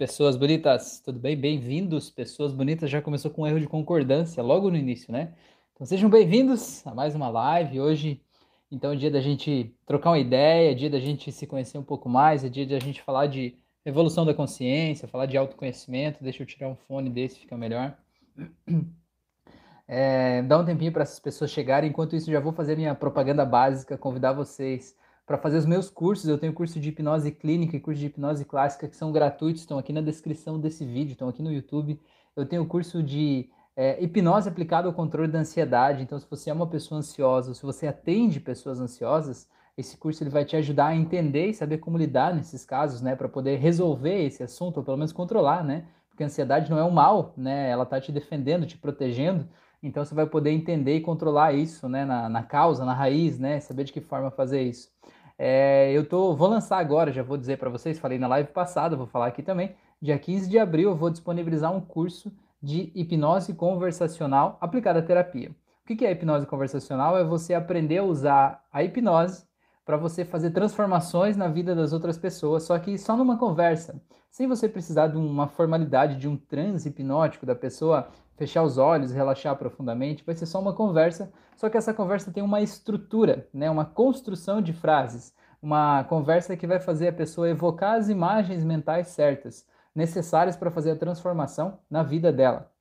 Pessoas bonitas, tudo bem? Bem-vindos, pessoas bonitas. Já começou com um erro de concordância logo no início, né? Então sejam bem-vindos a mais uma live. Hoje, então, é dia da gente trocar uma ideia, é dia da gente se conhecer um pouco mais, é dia da gente falar de evolução da consciência, falar de autoconhecimento. Deixa eu tirar um fone desse, fica melhor. É, dá um tempinho para essas pessoas chegarem. Enquanto isso, já vou fazer minha propaganda básica, convidar vocês para fazer os meus cursos. Eu tenho curso de hipnose clínica e curso de hipnose clássica que são gratuitos, estão aqui na descrição desse vídeo, estão aqui no YouTube. Eu tenho curso de é, hipnose aplicada ao controle da ansiedade. Então, se você é uma pessoa ansiosa, se você atende pessoas ansiosas, esse curso ele vai te ajudar a entender e saber como lidar nesses casos, né, para poder resolver esse assunto ou pelo menos controlar, né? Porque a ansiedade não é um mal, né? Ela está te defendendo, te protegendo. Então você vai poder entender e controlar isso, né, na, na causa, na raiz, né? Saber de que forma fazer isso. É, eu tô, vou lançar agora, já vou dizer para vocês, falei na live passada, vou falar aqui também. Dia 15 de abril eu vou disponibilizar um curso de hipnose conversacional aplicada à terapia. O que é hipnose conversacional? É você aprender a usar a hipnose para você fazer transformações na vida das outras pessoas, só que só numa conversa, sem você precisar de uma formalidade, de um transe hipnótico da pessoa fechar os olhos, relaxar profundamente, vai ser só uma conversa, só que essa conversa tem uma estrutura, né, uma construção de frases, uma conversa que vai fazer a pessoa evocar as imagens mentais certas, necessárias para fazer a transformação na vida dela.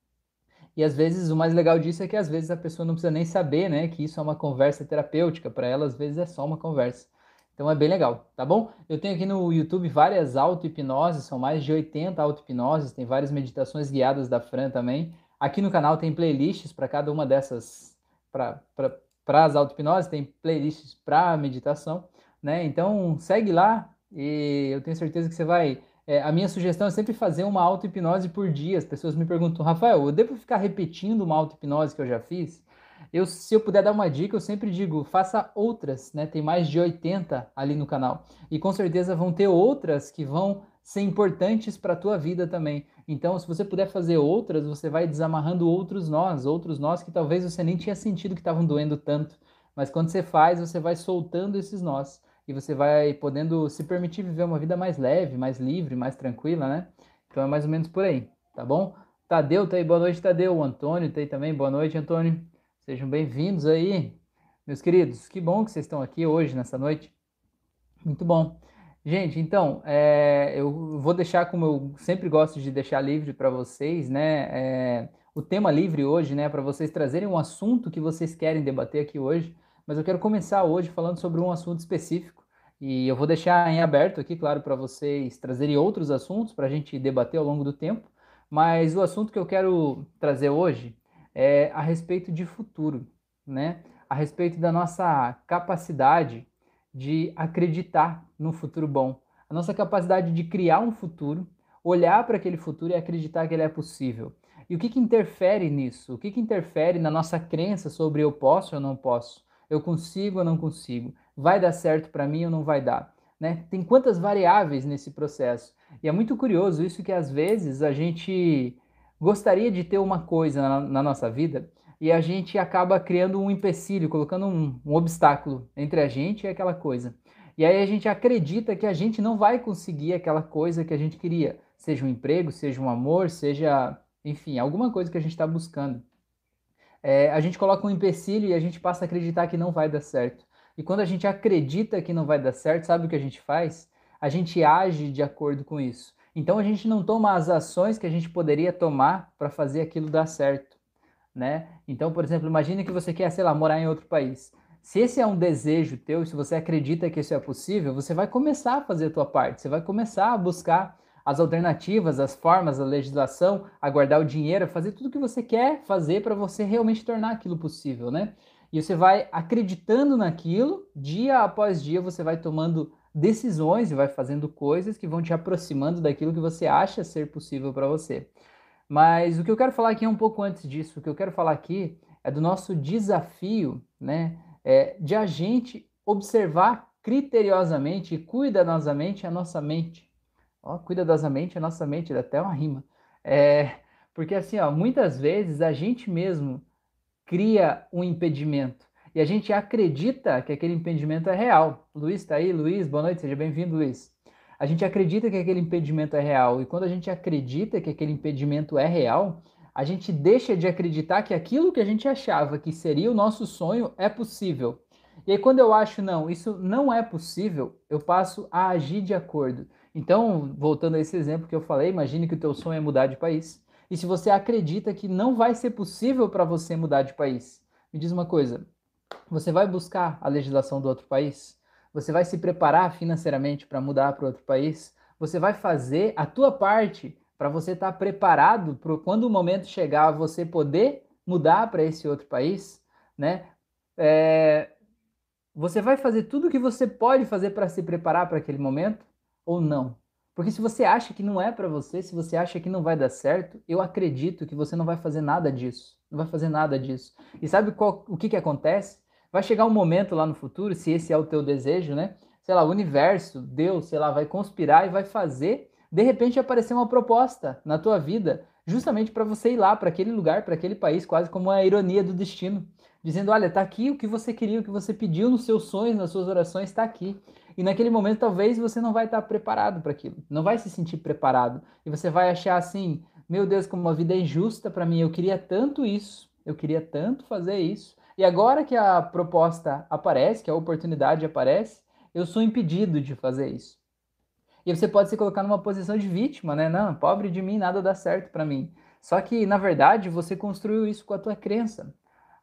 E às vezes o mais legal disso é que às vezes a pessoa não precisa nem saber, né, que isso é uma conversa terapêutica, para ela às vezes é só uma conversa. Então é bem legal, tá bom? Eu tenho aqui no YouTube várias auto-hipnoses, são mais de 80 auto-hipnoses, tem várias meditações guiadas da Fran também. Aqui no canal tem playlists para cada uma dessas, para as auto-hipnoses, tem playlists para meditação, né? Então segue lá e eu tenho certeza que você vai. É, a minha sugestão é sempre fazer uma auto-hipnose por dia. As pessoas me perguntam, Rafael, eu devo ficar repetindo uma auto-hipnose que eu já fiz? Eu, se eu puder dar uma dica, eu sempre digo, faça outras, né? Tem mais de 80 ali no canal. E com certeza vão ter outras que vão ser importantes para a tua vida também. Então, se você puder fazer outras, você vai desamarrando outros nós, outros nós que talvez você nem tinha sentido que estavam doendo tanto. Mas quando você faz, você vai soltando esses nós e você vai podendo se permitir viver uma vida mais leve, mais livre, mais tranquila, né? Então é mais ou menos por aí, tá bom? Tadeu tá aí, boa noite, Tadeu. O Antônio tá aí também, boa noite, Antônio. Sejam bem-vindos aí, meus queridos. Que bom que vocês estão aqui hoje, nessa noite. Muito bom. Gente, então, é, eu vou deixar, como eu sempre gosto de deixar livre para vocês, né? É, o tema livre hoje, né? Para vocês trazerem um assunto que vocês querem debater aqui hoje. Mas eu quero começar hoje falando sobre um assunto específico. E eu vou deixar em aberto aqui, claro, para vocês trazerem outros assuntos para a gente debater ao longo do tempo. Mas o assunto que eu quero trazer hoje é a respeito de futuro, né? A respeito da nossa capacidade de acreditar num futuro bom, a nossa capacidade de criar um futuro, olhar para aquele futuro e acreditar que ele é possível. E o que, que interfere nisso? O que, que interfere na nossa crença sobre eu posso ou não posso? Eu consigo ou não consigo? Vai dar certo para mim ou não vai dar? Né? Tem quantas variáveis nesse processo? E é muito curioso isso que às vezes a gente gostaria de ter uma coisa na, na nossa vida e a gente acaba criando um empecilho, colocando um, um obstáculo entre a gente e aquela coisa. E aí a gente acredita que a gente não vai conseguir aquela coisa que a gente queria, seja um emprego, seja um amor, seja, enfim, alguma coisa que a gente está buscando. É, a gente coloca um empecilho e a gente passa a acreditar que não vai dar certo. E quando a gente acredita que não vai dar certo, sabe o que a gente faz? A gente age de acordo com isso. Então a gente não toma as ações que a gente poderia tomar para fazer aquilo dar certo né? Então, por exemplo, imagine que você quer, sei lá, morar em outro país. Se esse é um desejo teu, se você acredita que isso é possível, você vai começar a fazer a tua parte, você vai começar a buscar as alternativas, as formas, a legislação, a guardar o dinheiro, a fazer tudo o que você quer fazer para você realmente tornar aquilo possível, né? E você vai acreditando naquilo, dia após dia você vai tomando decisões e vai fazendo coisas que vão te aproximando daquilo que você acha ser possível para você. Mas o que eu quero falar aqui é um pouco antes disso. O que eu quero falar aqui é do nosso desafio, né? É, de a gente observar criteriosamente e cuidadosamente a nossa mente. Ó, cuidadosamente a nossa mente, dá até uma rima. É, porque assim, ó, muitas vezes a gente mesmo cria um impedimento e a gente acredita que aquele impedimento é real. Luiz está aí, Luiz, boa noite, seja bem-vindo, Luiz. A gente acredita que aquele impedimento é real, e quando a gente acredita que aquele impedimento é real, a gente deixa de acreditar que aquilo que a gente achava que seria o nosso sonho é possível. E aí, quando eu acho, não, isso não é possível, eu passo a agir de acordo. Então, voltando a esse exemplo que eu falei, imagine que o teu sonho é mudar de país. E se você acredita que não vai ser possível para você mudar de país, me diz uma coisa: você vai buscar a legislação do outro país? Você vai se preparar financeiramente para mudar para outro país? Você vai fazer a tua parte para você estar tá preparado para quando o momento chegar você poder mudar para esse outro país, né? É, você vai fazer tudo o que você pode fazer para se preparar para aquele momento ou não? Porque se você acha que não é para você, se você acha que não vai dar certo, eu acredito que você não vai fazer nada disso. Não vai fazer nada disso. E sabe qual, o que, que acontece? Vai chegar um momento lá no futuro, se esse é o teu desejo, né? Sei lá, o universo, Deus, sei lá, vai conspirar e vai fazer, de repente aparecer uma proposta na tua vida, justamente para você ir lá para aquele lugar, para aquele país, quase como a ironia do destino dizendo: olha, está aqui o que você queria, o que você pediu nos seus sonhos, nas suas orações, está aqui. E naquele momento, talvez você não vai estar preparado para aquilo, não vai se sentir preparado. E você vai achar assim: meu Deus, como a vida é injusta para mim, eu queria tanto isso, eu queria tanto fazer isso. E agora que a proposta aparece, que a oportunidade aparece, eu sou impedido de fazer isso. E você pode se colocar numa posição de vítima, né? Não, pobre de mim, nada dá certo para mim. Só que, na verdade, você construiu isso com a tua crença.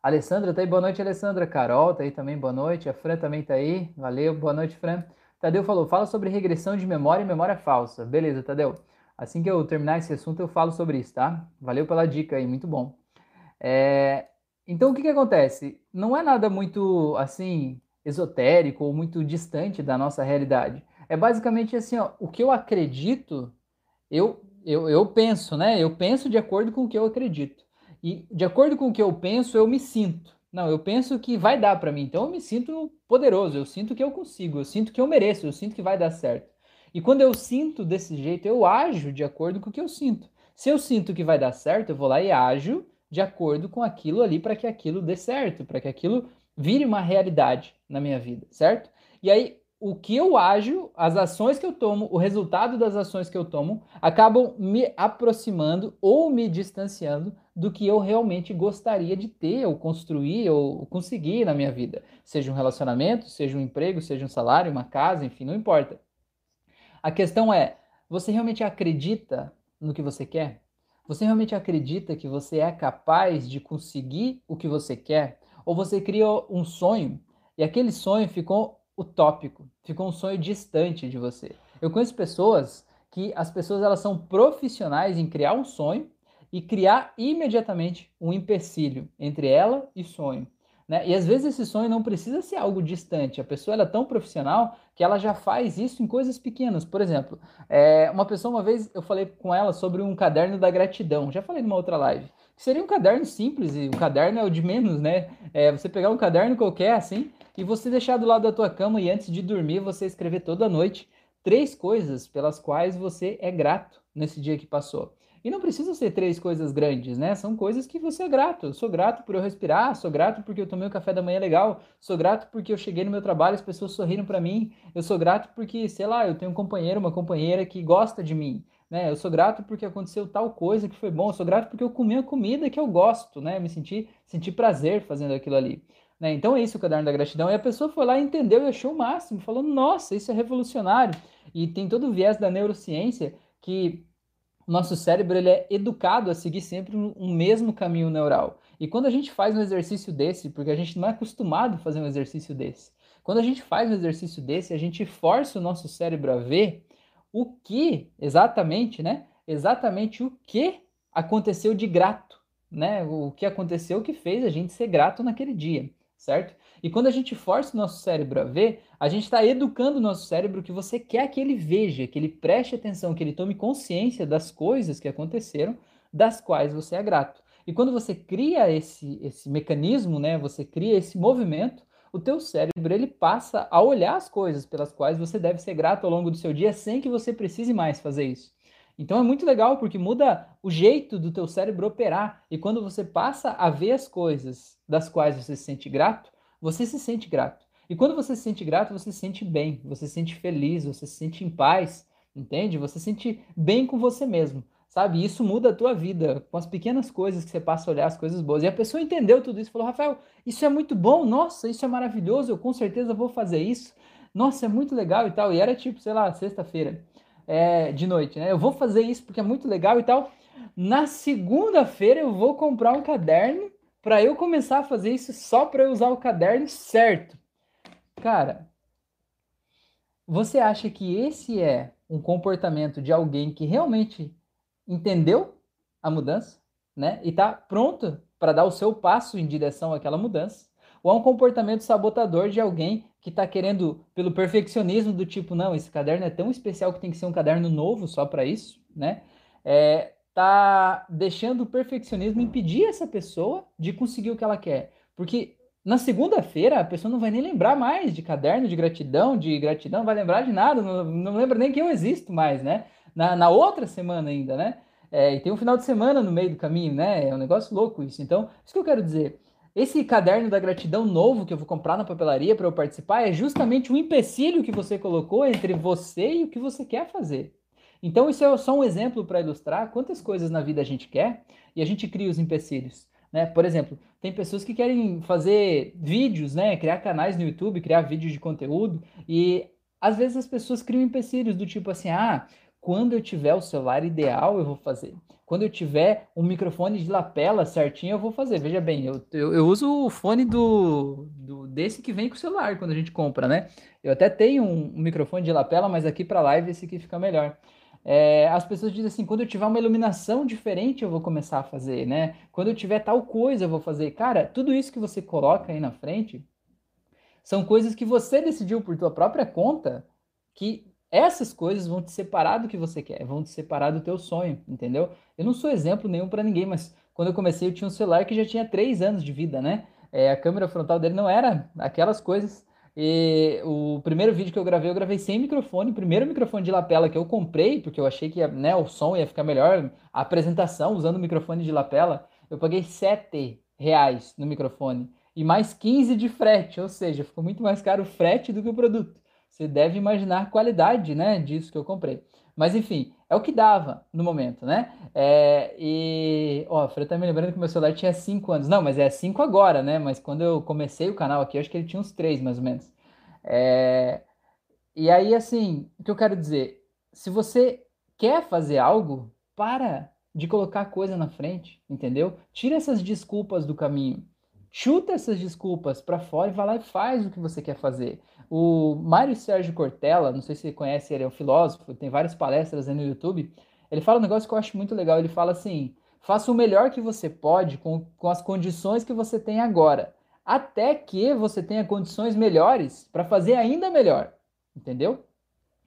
Alessandra tá aí, boa noite, Alessandra. Carol tá aí também, boa noite. A Fran também tá aí, valeu, boa noite, Fran. Tadeu falou, fala sobre regressão de memória e memória falsa. Beleza, Tadeu. Assim que eu terminar esse assunto, eu falo sobre isso, tá? Valeu pela dica aí, muito bom. É... Então, o que que acontece? Não é nada muito, assim, esotérico ou muito distante da nossa realidade. É basicamente assim, ó, o que eu acredito, eu, eu, eu penso, né? Eu penso de acordo com o que eu acredito. E de acordo com o que eu penso, eu me sinto. Não, eu penso que vai dar para mim. Então eu me sinto poderoso, eu sinto que eu consigo, eu sinto que eu mereço, eu sinto que vai dar certo. E quando eu sinto desse jeito, eu ajo de acordo com o que eu sinto. Se eu sinto que vai dar certo, eu vou lá e ajo de acordo com aquilo ali para que aquilo dê certo, para que aquilo vire uma realidade na minha vida, certo? E aí o que eu ajo, as ações que eu tomo, o resultado das ações que eu tomo, acabam me aproximando ou me distanciando do que eu realmente gostaria de ter, ou construir, ou conseguir na minha vida. Seja um relacionamento, seja um emprego, seja um salário, uma casa, enfim, não importa. A questão é: você realmente acredita no que você quer? Você realmente acredita que você é capaz de conseguir o que você quer? Ou você cria um sonho e aquele sonho ficou utópico, ficou um sonho distante de você. Eu conheço pessoas que as pessoas elas são profissionais em criar um sonho e criar imediatamente um empecilho entre ela e sonho. Né? E às vezes esse sonho não precisa ser algo distante. A pessoa é tão profissional que ela já faz isso em coisas pequenas. Por exemplo, é, uma pessoa, uma vez eu falei com ela sobre um caderno da gratidão. Já falei numa outra live. Seria um caderno simples, e o caderno é o de menos, né? É, você pegar um caderno qualquer assim e você deixar do lado da tua cama e antes de dormir você escrever toda noite três coisas pelas quais você é grato nesse dia que passou. E não precisam ser três coisas grandes, né? São coisas que você é grato. Eu sou grato por eu respirar, sou grato porque eu tomei um café da manhã legal, sou grato porque eu cheguei no meu trabalho, as pessoas sorriram para mim, eu sou grato porque, sei lá, eu tenho um companheiro, uma companheira que gosta de mim, né? Eu sou grato porque aconteceu tal coisa que foi bom, eu sou grato porque eu comi a comida que eu gosto, né? Me senti, senti prazer fazendo aquilo ali. Né? Então é isso o caderno da gratidão. E a pessoa foi lá, entendeu e achou o máximo, falou: nossa, isso é revolucionário. E tem todo o viés da neurociência que o nosso cérebro ele é educado a seguir sempre um mesmo caminho neural. E quando a gente faz um exercício desse, porque a gente não é acostumado a fazer um exercício desse, quando a gente faz um exercício desse, a gente força o nosso cérebro a ver o que exatamente, né? Exatamente o que aconteceu de grato, né? O que aconteceu que fez a gente ser grato naquele dia certo? E quando a gente força o nosso cérebro a ver, a gente está educando o nosso cérebro que você quer que ele veja, que ele preste atenção, que ele tome consciência das coisas que aconteceram, das quais você é grato. E quando você cria esse, esse mecanismo, né, você cria esse movimento, o teu cérebro ele passa a olhar as coisas pelas quais você deve ser grato ao longo do seu dia sem que você precise mais fazer isso. Então é muito legal porque muda o jeito do teu cérebro operar e quando você passa a ver as coisas das quais você se sente grato, você se sente grato. E quando você se sente grato, você se sente bem, você se sente feliz, você se sente em paz, entende? Você se sente bem com você mesmo, sabe? Isso muda a tua vida, com as pequenas coisas que você passa a olhar, as coisas boas. E a pessoa entendeu tudo isso, falou, Rafael, isso é muito bom, nossa, isso é maravilhoso, eu com certeza vou fazer isso. Nossa, é muito legal e tal. E era tipo, sei lá, sexta-feira, é, de noite, né? Eu vou fazer isso porque é muito legal e tal. Na segunda-feira eu vou comprar um caderno para eu começar a fazer isso só para eu usar o caderno certo. Cara, você acha que esse é um comportamento de alguém que realmente entendeu a mudança, né? E está pronto para dar o seu passo em direção àquela mudança? Ou é um comportamento sabotador de alguém que está querendo, pelo perfeccionismo do tipo, não, esse caderno é tão especial que tem que ser um caderno novo só para isso, né? É, tá deixando o perfeccionismo impedir essa pessoa de conseguir o que ela quer. Porque na segunda-feira a pessoa não vai nem lembrar mais de caderno de gratidão, de gratidão, não vai lembrar de nada, não, não lembra nem que eu existo mais, né? Na, na outra semana ainda, né? É, e tem um final de semana no meio do caminho, né? É um negócio louco isso. Então, isso que eu quero dizer. Esse caderno da gratidão novo que eu vou comprar na papelaria para eu participar é justamente um empecilho que você colocou entre você e o que você quer fazer. Então, isso é só um exemplo para ilustrar quantas coisas na vida a gente quer e a gente cria os empecilhos. Né? Por exemplo, tem pessoas que querem fazer vídeos, né? criar canais no YouTube, criar vídeos de conteúdo, e às vezes as pessoas criam empecilhos do tipo assim: ah, quando eu tiver o celular ideal, eu vou fazer. Quando eu tiver um microfone de lapela certinho, eu vou fazer. Veja bem, eu, eu, eu uso o fone do, do, desse que vem com o celular quando a gente compra, né? Eu até tenho um, um microfone de lapela, mas aqui para live esse aqui fica melhor. É, as pessoas dizem assim, quando eu tiver uma iluminação diferente, eu vou começar a fazer, né? Quando eu tiver tal coisa, eu vou fazer. Cara, tudo isso que você coloca aí na frente são coisas que você decidiu por tua própria conta, que essas coisas vão te separar do que você quer, vão te separar do teu sonho, entendeu? Eu não sou exemplo nenhum para ninguém, mas quando eu comecei eu tinha um celular que já tinha três anos de vida, né? É, a câmera frontal dele não era aquelas coisas e o primeiro vídeo que eu gravei, eu gravei sem microfone. O primeiro microfone de lapela que eu comprei, porque eu achei que né, o som ia ficar melhor, a apresentação usando o microfone de lapela, eu paguei 7 reais no microfone. E mais 15 de frete, ou seja, ficou muito mais caro o frete do que o produto. Você deve imaginar a qualidade né, disso que eu comprei. Mas enfim, é o que dava no momento, né? É, e, ó, o Fred tá me lembrando que meu celular tinha 5 anos. Não, mas é 5 agora, né? Mas quando eu comecei o canal aqui, acho que ele tinha uns 3, mais ou menos. É, e aí, assim, o que eu quero dizer? Se você quer fazer algo, para de colocar coisa na frente, entendeu? Tira essas desculpas do caminho. Chuta essas desculpas para fora e vai lá e faz o que você quer fazer. O Mário Sérgio Cortella, não sei se você conhece, ele é um filósofo, tem várias palestras aí no YouTube. Ele fala um negócio que eu acho muito legal. Ele fala assim: faça o melhor que você pode com, com as condições que você tem agora, até que você tenha condições melhores para fazer ainda melhor. Entendeu?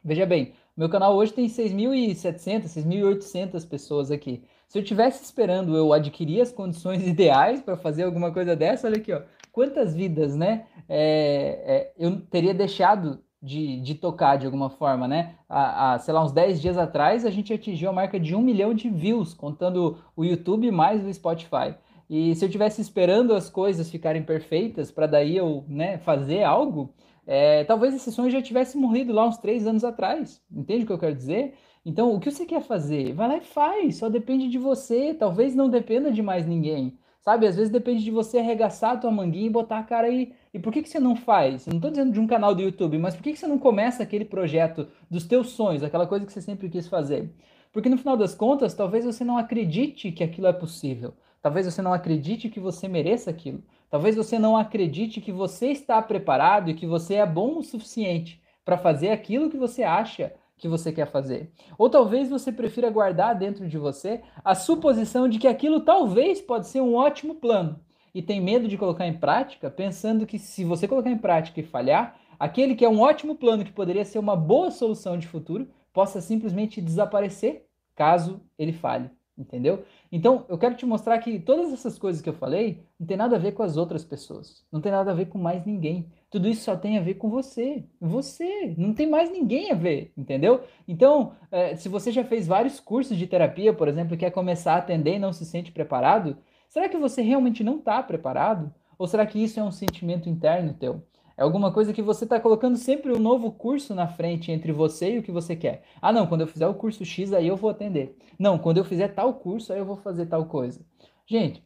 Veja bem, meu canal hoje tem 6.700, 6.800 pessoas aqui. Se eu tivesse esperando eu adquirir as condições ideais para fazer alguma coisa dessa, olha aqui, ó, quantas vidas, né? É, é, eu teria deixado de, de tocar de alguma forma, né? Há, sei lá, uns 10 dias atrás a gente atingiu a marca de um milhão de views, contando o YouTube mais o Spotify. E se eu tivesse esperando as coisas ficarem perfeitas para daí eu né, fazer algo, é, talvez esse sonho já tivesse morrido lá uns três anos atrás. Entende o que eu quero dizer? Então, o que você quer fazer? Vai lá e faz, só depende de você. Talvez não dependa de mais ninguém. Sabe, às vezes depende de você arregaçar a tua manguinha e botar a cara aí. E por que, que você não faz? Eu não estou dizendo de um canal do YouTube, mas por que, que você não começa aquele projeto dos teus sonhos, aquela coisa que você sempre quis fazer? Porque no final das contas, talvez você não acredite que aquilo é possível. Talvez você não acredite que você mereça aquilo. Talvez você não acredite que você está preparado e que você é bom o suficiente para fazer aquilo que você acha que você quer fazer. Ou talvez você prefira guardar dentro de você a suposição de que aquilo talvez pode ser um ótimo plano e tem medo de colocar em prática, pensando que se você colocar em prática e falhar, aquele que é um ótimo plano que poderia ser uma boa solução de futuro possa simplesmente desaparecer caso ele falhe entendeu? Então, eu quero te mostrar que todas essas coisas que eu falei não tem nada a ver com as outras pessoas, não tem nada a ver com mais ninguém. Tudo isso só tem a ver com você, você, não tem mais ninguém a ver, entendeu? Então, é, se você já fez vários cursos de terapia, por exemplo, e quer começar a atender e não se sente preparado, será que você realmente não está preparado? Ou será que isso é um sentimento interno teu? É alguma coisa que você está colocando sempre um novo curso na frente entre você e o que você quer. Ah, não, quando eu fizer o curso X, aí eu vou atender. Não, quando eu fizer tal curso, aí eu vou fazer tal coisa. Gente,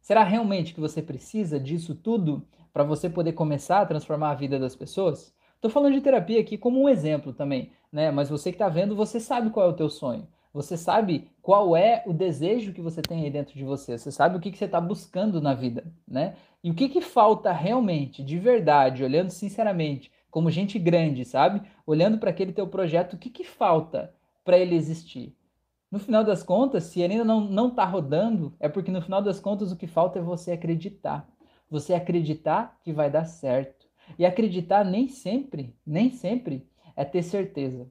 será realmente que você precisa disso tudo para você poder começar a transformar a vida das pessoas? Estou falando de terapia aqui como um exemplo também, né? Mas você que está vendo, você sabe qual é o teu sonho. Você sabe qual é o desejo que você tem aí dentro de você. Você sabe o que, que você está buscando na vida, né? E o que, que falta realmente, de verdade, olhando sinceramente, como gente grande, sabe? Olhando para aquele teu projeto, o que, que falta para ele existir? No final das contas, se ele ainda não, não tá rodando, é porque no final das contas o que falta é você acreditar. Você acreditar que vai dar certo. E acreditar nem sempre, nem sempre é ter certeza.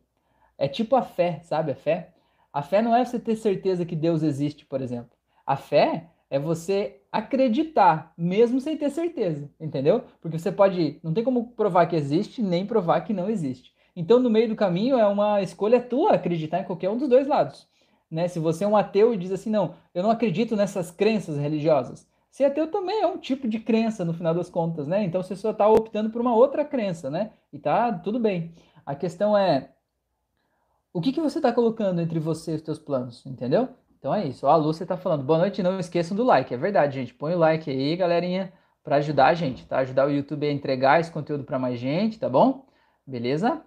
É tipo a fé, sabe? A fé. A fé não é você ter certeza que Deus existe, por exemplo. A fé é você acreditar, mesmo sem ter certeza, entendeu? Porque você pode, não tem como provar que existe, nem provar que não existe. Então, no meio do caminho, é uma escolha tua acreditar em qualquer um dos dois lados. Né? Se você é um ateu e diz assim, não, eu não acredito nessas crenças religiosas. Ser ateu também é um tipo de crença, no final das contas, né? Então, você só está optando por uma outra crença, né? E tá tudo bem. A questão é, o que, que você está colocando entre você e os teus planos, entendeu? Então é isso. A Lúcia está falando, boa noite, não esqueçam do like. É verdade, gente. Põe o like aí, galerinha, para ajudar a gente, tá? Ajudar o YouTube a entregar esse conteúdo para mais gente, tá bom? Beleza?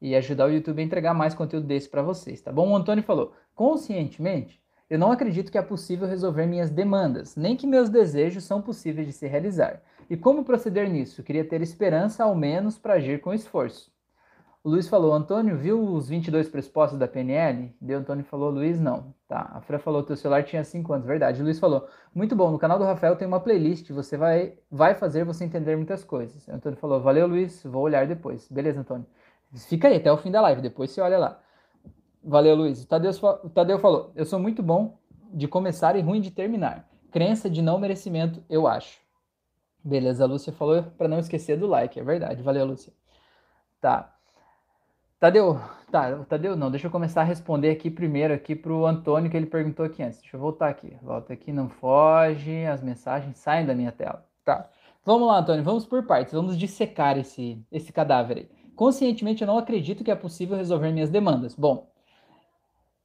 E ajudar o YouTube a entregar mais conteúdo desse para vocês, tá bom? O Antônio falou, conscientemente, eu não acredito que é possível resolver minhas demandas, nem que meus desejos são possíveis de se realizar. E como proceder nisso? Queria ter esperança, ao menos, para agir com esforço. O Luiz falou, Antônio, viu os 22 pressupostos da PNL? Deu Antônio falou, Luiz, não. Tá, a Fran falou, teu celular tinha 5 anos, verdade. O Luiz falou, muito bom, no canal do Rafael tem uma playlist, você vai, vai fazer você entender muitas coisas. O Antônio falou, valeu, Luiz, vou olhar depois. Beleza, Antônio. Fica aí até o fim da live, depois você olha lá. Valeu, Luiz. O Tadeu, o Tadeu falou, eu sou muito bom de começar e ruim de terminar. Crença de não merecimento, eu acho. Beleza, a Lúcia falou para não esquecer do like, é verdade. Valeu, Lúcia. Tá. Tadeu, tá, Tadeu não, deixa eu começar a responder aqui primeiro aqui para o Antônio que ele perguntou aqui antes. Deixa eu voltar aqui. Volta aqui, não foge, as mensagens saem da minha tela. Tá. Vamos lá, Antônio, vamos por partes, vamos dissecar esse, esse cadáver aí. Conscientemente eu não acredito que é possível resolver minhas demandas. Bom,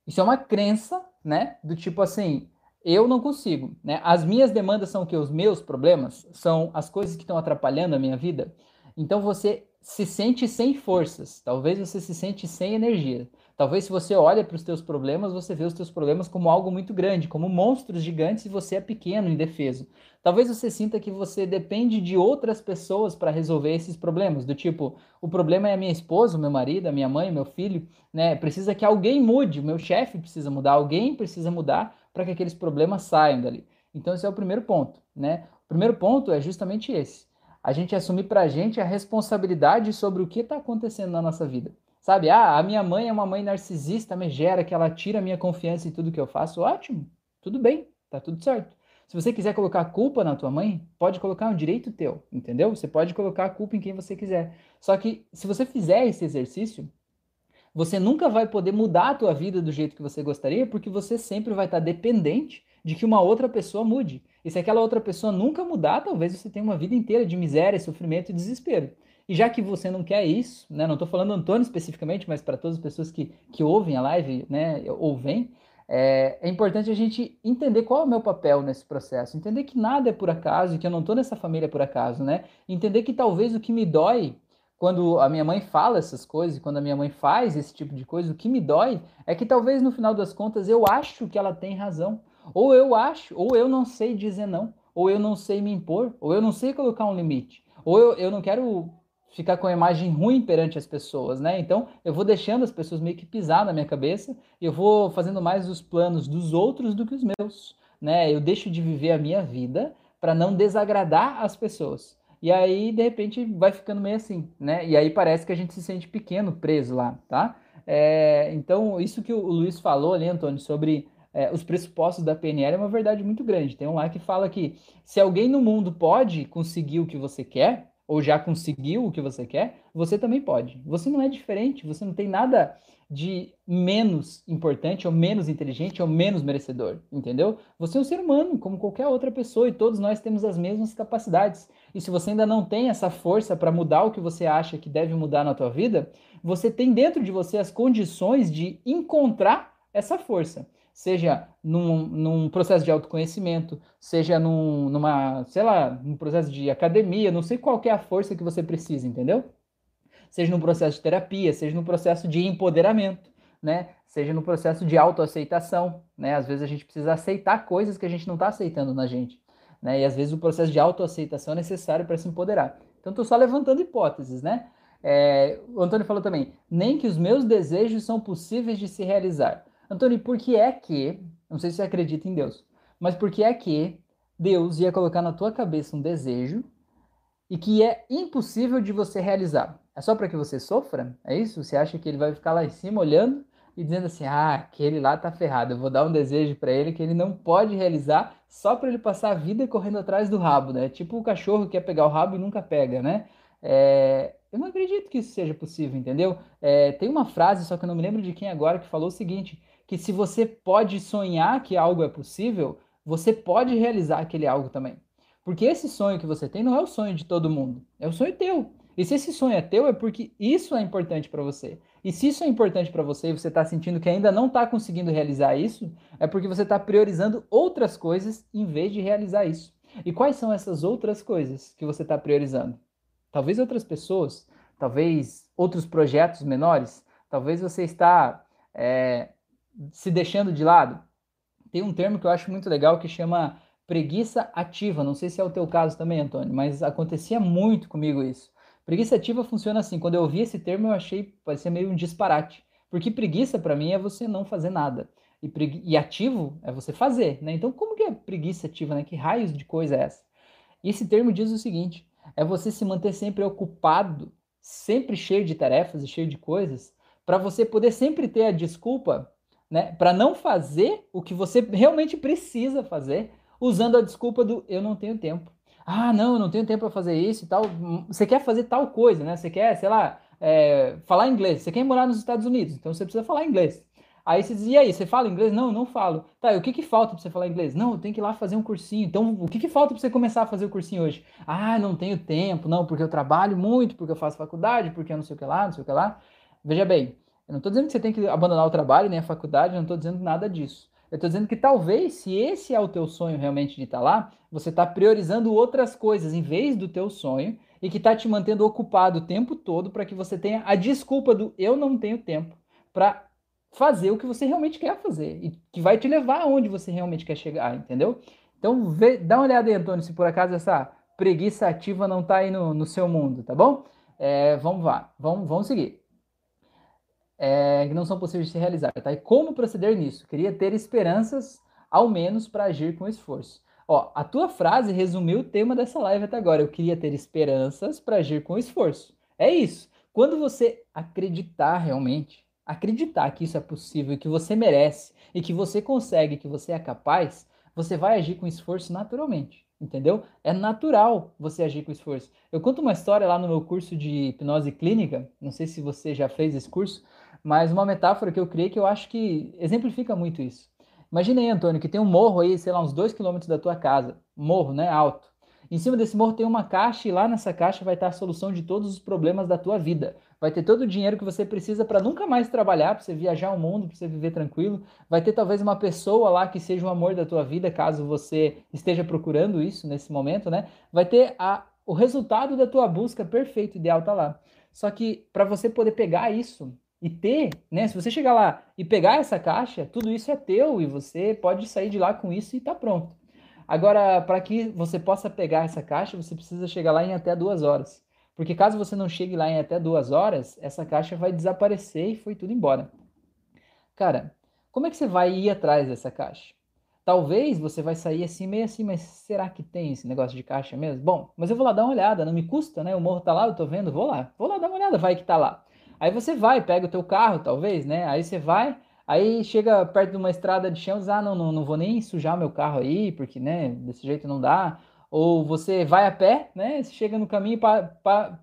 isso é uma crença, né? Do tipo assim, eu não consigo, né? As minhas demandas são que? Os meus problemas? São as coisas que estão atrapalhando a minha vida? Então você se sente sem forças, talvez você se sente sem energia. Talvez se você olha para os teus problemas, você vê os teus problemas como algo muito grande, como monstros gigantes e você é pequeno, indefeso. Talvez você sinta que você depende de outras pessoas para resolver esses problemas, do tipo, o problema é a minha esposa, o meu marido, a minha mãe, meu filho, né? Precisa que alguém mude, o meu chefe precisa mudar, alguém precisa mudar para que aqueles problemas saiam dali. Então esse é o primeiro ponto, né? O primeiro ponto é justamente esse a gente assumir para a gente a responsabilidade sobre o que está acontecendo na nossa vida. Sabe, ah, a minha mãe é uma mãe narcisista, megera, que ela tira a minha confiança em tudo que eu faço. Ótimo, tudo bem, tá tudo certo. Se você quiser colocar culpa na tua mãe, pode colocar um direito teu, entendeu? Você pode colocar a culpa em quem você quiser. Só que se você fizer esse exercício, você nunca vai poder mudar a tua vida do jeito que você gostaria, porque você sempre vai estar dependente de que uma outra pessoa mude. E se aquela outra pessoa nunca mudar, talvez você tenha uma vida inteira de miséria, sofrimento e desespero. E já que você não quer isso, né, não estou falando Antônio especificamente, mas para todas as pessoas que, que ouvem a live, né, ou vêm, é, é, importante a gente entender qual é o meu papel nesse processo, entender que nada é por acaso que eu não estou nessa família por acaso, né? Entender que talvez o que me dói quando a minha mãe fala essas coisas, quando a minha mãe faz esse tipo de coisa, o que me dói é que talvez no final das contas eu acho que ela tem razão. Ou eu acho, ou eu não sei dizer não, ou eu não sei me impor, ou eu não sei colocar um limite, ou eu, eu não quero ficar com a imagem ruim perante as pessoas, né? Então eu vou deixando as pessoas meio que pisar na minha cabeça, eu vou fazendo mais os planos dos outros do que os meus, né? Eu deixo de viver a minha vida para não desagradar as pessoas. E aí, de repente, vai ficando meio assim, né? E aí parece que a gente se sente pequeno, preso lá, tá? É, então, isso que o Luiz falou ali, Antônio, sobre é, os pressupostos da PNL é uma verdade muito grande. Tem um lá que fala que se alguém no mundo pode conseguir o que você quer, ou já conseguiu o que você quer, você também pode. Você não é diferente, você não tem nada de menos importante, ou menos inteligente, ou menos merecedor, entendeu? Você é um ser humano, como qualquer outra pessoa, e todos nós temos as mesmas capacidades. E se você ainda não tem essa força para mudar o que você acha que deve mudar na tua vida, você tem dentro de você as condições de encontrar essa força seja num, num, processo de autoconhecimento, seja num, numa, sei lá, num processo de academia, não sei qual é a força que você precisa, entendeu? Seja num processo de terapia, seja num processo de empoderamento, né? Seja no processo de autoaceitação, né? Às vezes a gente precisa aceitar coisas que a gente não está aceitando na gente, né? E às vezes o processo de autoaceitação é necessário para se empoderar. Então, estou só levantando hipóteses, né? É, o Antônio falou também, nem que os meus desejos são possíveis de se realizar. Antônio, por que é que, não sei se você acredita em Deus, mas por que é que Deus ia colocar na tua cabeça um desejo e que é impossível de você realizar? É só para que você sofra? É isso? Você acha que ele vai ficar lá em cima olhando e dizendo assim: "Ah, aquele lá tá ferrado, eu vou dar um desejo para ele que ele não pode realizar só para ele passar a vida correndo atrás do rabo", né? Tipo o cachorro que quer pegar o rabo e nunca pega, né? É, eu não acredito que isso seja possível, entendeu? É, tem uma frase, só que eu não me lembro de quem agora, que falou o seguinte: que se você pode sonhar que algo é possível, você pode realizar aquele algo também. Porque esse sonho que você tem não é o sonho de todo mundo, é o sonho teu. E se esse sonho é teu, é porque isso é importante para você. E se isso é importante para você e você está sentindo que ainda não está conseguindo realizar isso, é porque você está priorizando outras coisas em vez de realizar isso. E quais são essas outras coisas que você está priorizando? Talvez outras pessoas, talvez outros projetos menores, talvez você está é, se deixando de lado. Tem um termo que eu acho muito legal que chama preguiça ativa. Não sei se é o teu caso também, Antônio, mas acontecia muito comigo isso. Preguiça ativa funciona assim. Quando eu ouvi esse termo, eu achei parecia meio um disparate. Porque preguiça para mim é você não fazer nada. E, pregui... e, ativo é você fazer, né? Então, como que é preguiça ativa, né? Que raios de coisa é essa? Esse termo diz o seguinte: é você se manter sempre ocupado, sempre cheio de tarefas e cheio de coisas, para você poder sempre ter a desculpa né, para não fazer o que você realmente precisa fazer, usando a desculpa do eu não tenho tempo. Ah, não, eu não tenho tempo para fazer isso e tal. Você quer fazer tal coisa, né? Você quer, sei lá, é, falar inglês. Você quer morar nos Estados Unidos, então você precisa falar inglês. Aí você diz, e aí, você fala inglês? Não, não falo. Tá, o que que falta para você falar inglês? Não, eu tenho que ir lá fazer um cursinho. Então, o que que falta para você começar a fazer o cursinho hoje? Ah, não tenho tempo, não, porque eu trabalho muito, porque eu faço faculdade, porque eu não sei o que lá, não sei o que lá. Veja bem, eu não estou dizendo que você tem que abandonar o trabalho nem a faculdade, eu não estou dizendo nada disso. Eu estou dizendo que talvez, se esse é o teu sonho realmente de estar tá lá, você está priorizando outras coisas em vez do teu sonho e que está te mantendo ocupado o tempo todo para que você tenha a desculpa do eu não tenho tempo para fazer o que você realmente quer fazer e que vai te levar aonde você realmente quer chegar, entendeu? Então, vê, dá uma olhada aí, Antônio, se por acaso essa preguiça ativa não está aí no, no seu mundo, tá bom? É, vamos lá, vamos, vamos seguir é, que não são possíveis de se realizar. Tá? E como proceder nisso? Queria ter esperanças, ao menos, para agir com esforço. Ó, a tua frase resumiu o tema dessa live até agora. Eu queria ter esperanças para agir com esforço. É isso. Quando você acreditar realmente, acreditar que isso é possível que você merece e que você consegue, que você é capaz, você vai agir com esforço naturalmente. Entendeu? É natural você agir com esforço. Eu conto uma história lá no meu curso de hipnose clínica. Não sei se você já fez esse curso, mas uma metáfora que eu criei que eu acho que exemplifica muito isso. Imagina aí, Antônio, que tem um morro aí, sei lá, uns dois quilômetros da tua casa. Morro, né? Alto. Em cima desse morro tem uma caixa e lá nessa caixa vai estar a solução de todos os problemas da tua vida. Vai ter todo o dinheiro que você precisa para nunca mais trabalhar, para você viajar o mundo, para você viver tranquilo. Vai ter talvez uma pessoa lá que seja o amor da tua vida, caso você esteja procurando isso nesse momento, né? Vai ter a, o resultado da tua busca perfeito, ideal tá lá. Só que para você poder pegar isso e ter, né? Se você chegar lá e pegar essa caixa, tudo isso é teu e você pode sair de lá com isso e tá pronto. Agora, para que você possa pegar essa caixa, você precisa chegar lá em até duas horas. Porque caso você não chegue lá em até duas horas, essa caixa vai desaparecer e foi tudo embora. Cara, como é que você vai ir atrás dessa caixa? Talvez você vai sair assim, meio assim, mas será que tem esse negócio de caixa mesmo? Bom, mas eu vou lá dar uma olhada, não me custa, né? O morro tá lá, eu tô vendo, vou lá, vou lá dar uma olhada, vai que tá lá. Aí você vai, pega o teu carro, talvez, né? Aí você vai, aí chega perto de uma estrada de chão e diz, ah, não, não, não vou nem sujar meu carro aí, porque, né, desse jeito não dá. Ou você vai a pé, né? Você chega no caminho para,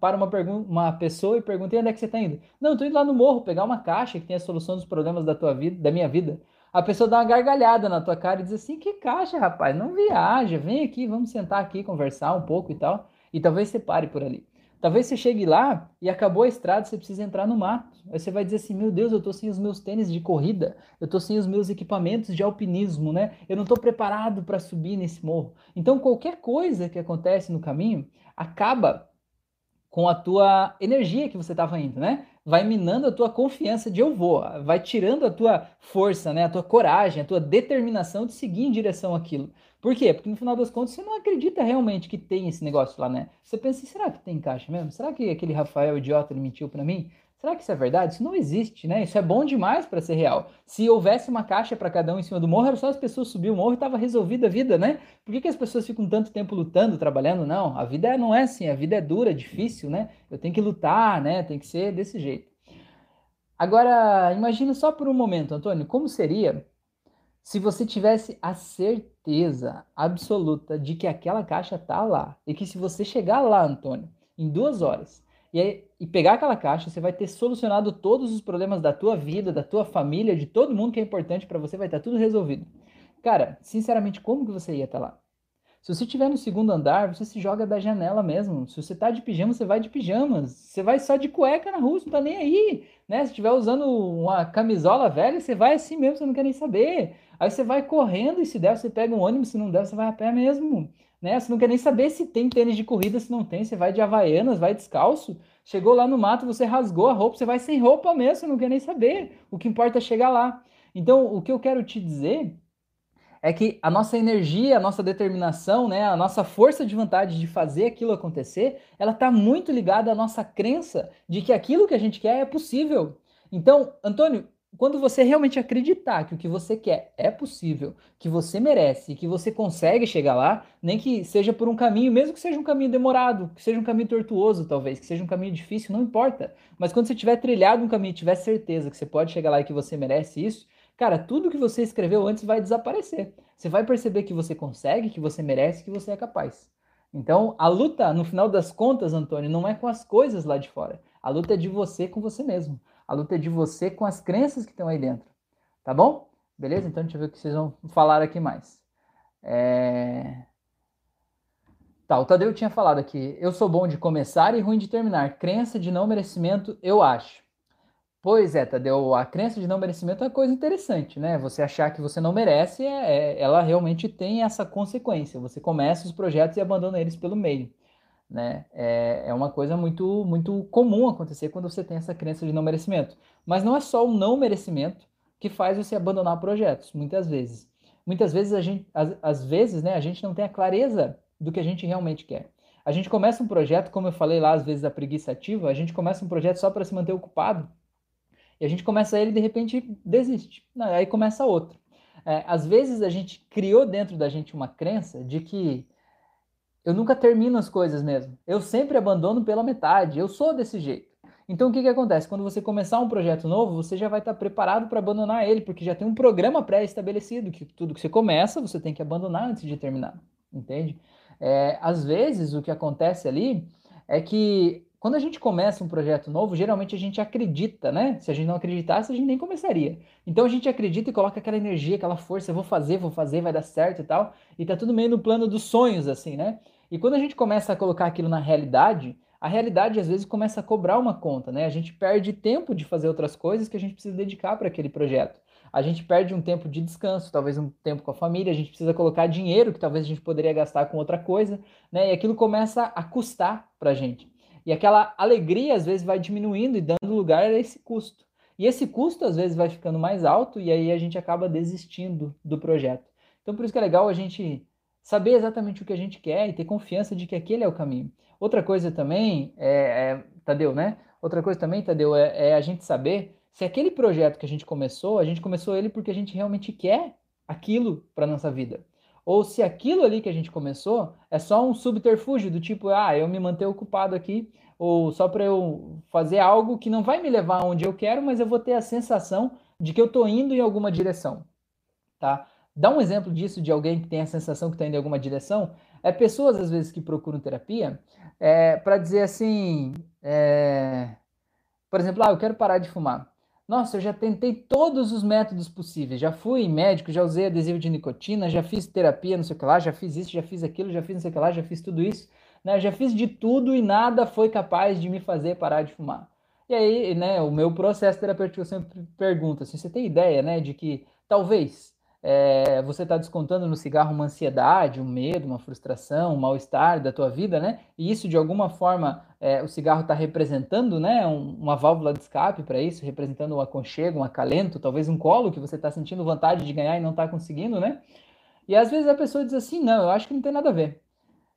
para uma, uma pessoa e pergunta: onde é que você está indo? Não, estou indo lá no morro pegar uma caixa que tem a solução dos problemas da tua vida, da minha vida. A pessoa dá uma gargalhada na tua cara e diz assim: que caixa, rapaz? Não viaja, vem aqui, vamos sentar aqui, conversar um pouco e tal. E talvez você pare por ali. Talvez você chegue lá e acabou a estrada, você precisa entrar no mato. Aí você vai dizer assim: meu Deus, eu estou sem os meus tênis de corrida, eu estou sem os meus equipamentos de alpinismo, né? Eu não estou preparado para subir nesse morro. Então, qualquer coisa que acontece no caminho acaba com a tua energia que você estava indo, né? Vai minando a tua confiança de eu vou, vai tirando a tua força, né? A tua coragem, a tua determinação de seguir em direção àquilo. Por quê? Porque no final das contas você não acredita realmente que tem esse negócio lá, né? Você pensa, assim, será que tem caixa mesmo? Será que aquele Rafael idiota ele mentiu para mim? Será que isso é verdade? Isso não existe, né? Isso é bom demais para ser real. Se houvesse uma caixa para cada um em cima do morro, era só as pessoas subir o morro e estava resolvida a vida, né? Por que, que as pessoas ficam tanto tempo lutando, trabalhando? Não, a vida não é assim, a vida é dura, difícil, né? Eu tenho que lutar, né? Tem que ser desse jeito. Agora, imagina só por um momento, Antônio, como seria se você tivesse a certeza absoluta de que aquela caixa tá lá e que se você chegar lá, Antônio, em duas horas e, aí, e pegar aquela caixa, você vai ter solucionado todos os problemas da tua vida, da tua família, de todo mundo que é importante para você, vai estar tá tudo resolvido. Cara, sinceramente, como que você ia estar tá lá? Se você estiver no segundo andar, você se joga da janela mesmo. Se você tá de pijama, você vai de pijamas. Você vai só de cueca na rua, você não tá nem aí. Né? Se estiver usando uma camisola velha, você vai assim mesmo, você não quer nem saber. Aí você vai correndo e se der, você pega um ônibus, se não der, você vai a pé mesmo. Né? Você não quer nem saber se tem tênis de corrida, se não tem, você vai de havaianas, vai descalço. Chegou lá no mato, você rasgou a roupa, você vai sem roupa mesmo, você não quer nem saber. O que importa é chegar lá. Então, o que eu quero te dizer é que a nossa energia, a nossa determinação, né, a nossa força de vontade de fazer aquilo acontecer, ela está muito ligada à nossa crença de que aquilo que a gente quer é possível. Então, Antônio, quando você realmente acreditar que o que você quer é possível, que você merece, que você consegue chegar lá, nem que seja por um caminho, mesmo que seja um caminho demorado, que seja um caminho tortuoso, talvez, que seja um caminho difícil, não importa. Mas quando você tiver trilhado um caminho, tiver certeza que você pode chegar lá e que você merece isso, cara, tudo que você escreveu antes vai desaparecer. Você vai perceber que você consegue, que você merece, que você é capaz. Então, a luta, no final das contas, Antônio, não é com as coisas lá de fora. A luta é de você com você mesmo. A luta é de você com as crenças que estão aí dentro. Tá bom? Beleza? Então deixa eu ver o que vocês vão falar aqui mais. É... Tá, o Tadeu tinha falado aqui. Eu sou bom de começar e ruim de terminar. Crença de não merecimento, eu acho. Pois é, Tadeu, a crença de não merecimento é uma coisa interessante, né? Você achar que você não merece, é, é, ela realmente tem essa consequência. Você começa os projetos e abandona eles pelo meio né? É, é uma coisa muito, muito comum acontecer quando você tem essa crença de não merecimento. Mas não é só o não merecimento que faz você abandonar projetos, muitas vezes. Muitas vezes a gente, às, às vezes, né, a gente não tem a clareza do que a gente realmente quer. A gente começa um projeto, como eu falei lá, às vezes a preguiça ativa, a gente começa um projeto só para se manter ocupado. E a gente começa ele de repente desiste. Não, aí começa outro. É, às vezes a gente criou dentro da gente uma crença de que eu nunca termino as coisas mesmo. Eu sempre abandono pela metade. Eu sou desse jeito. Então o que, que acontece? Quando você começar um projeto novo, você já vai estar preparado para abandonar ele, porque já tem um programa pré-estabelecido que tudo que você começa, você tem que abandonar antes de terminar. Entende? É, às vezes o que acontece ali é que quando a gente começa um projeto novo, geralmente a gente acredita, né? Se a gente não acreditasse, a gente nem começaria. Então a gente acredita e coloca aquela energia, aquela força, vou fazer, vou fazer, vai dar certo e tal. E tá tudo meio no plano dos sonhos, assim, né? E quando a gente começa a colocar aquilo na realidade, a realidade às vezes começa a cobrar uma conta, né? A gente perde tempo de fazer outras coisas que a gente precisa dedicar para aquele projeto. A gente perde um tempo de descanso, talvez um tempo com a família, a gente precisa colocar dinheiro que talvez a gente poderia gastar com outra coisa, né? E aquilo começa a custar para a gente. E aquela alegria às vezes vai diminuindo e dando lugar a esse custo. E esse custo às vezes vai ficando mais alto e aí a gente acaba desistindo do projeto. Então por isso que é legal a gente saber exatamente o que a gente quer e ter confiança de que aquele é o caminho. Outra coisa também, é, é Tadeu, né? Outra coisa também, Tadeu, é, é a gente saber se aquele projeto que a gente começou, a gente começou ele porque a gente realmente quer aquilo para nossa vida ou se aquilo ali que a gente começou é só um subterfúgio do tipo, ah, eu me manter ocupado aqui, ou só para eu fazer algo que não vai me levar onde eu quero, mas eu vou ter a sensação de que eu estou indo em alguma direção, tá? Dá um exemplo disso de alguém que tem a sensação que está indo em alguma direção. É pessoas, às vezes, que procuram terapia é, para dizer assim, é, por exemplo, ah, eu quero parar de fumar. Nossa, eu já tentei todos os métodos possíveis. Já fui médico, já usei adesivo de nicotina, já fiz terapia, não sei o que lá, já fiz isso, já fiz aquilo, já fiz não sei o que lá, já fiz tudo isso. Né? Já fiz de tudo e nada foi capaz de me fazer parar de fumar. E aí, né, o meu processo terapêutico eu sempre pergunta assim, você tem ideia, né, de que talvez é, você está descontando no cigarro uma ansiedade, um medo, uma frustração, um mal-estar da tua vida, né? E isso de alguma forma é, o cigarro está representando, né? Um, uma válvula de escape para isso, representando um aconchego, um acalento, talvez um colo que você está sentindo vontade de ganhar e não está conseguindo, né? E às vezes a pessoa diz assim, não, eu acho que não tem nada a ver.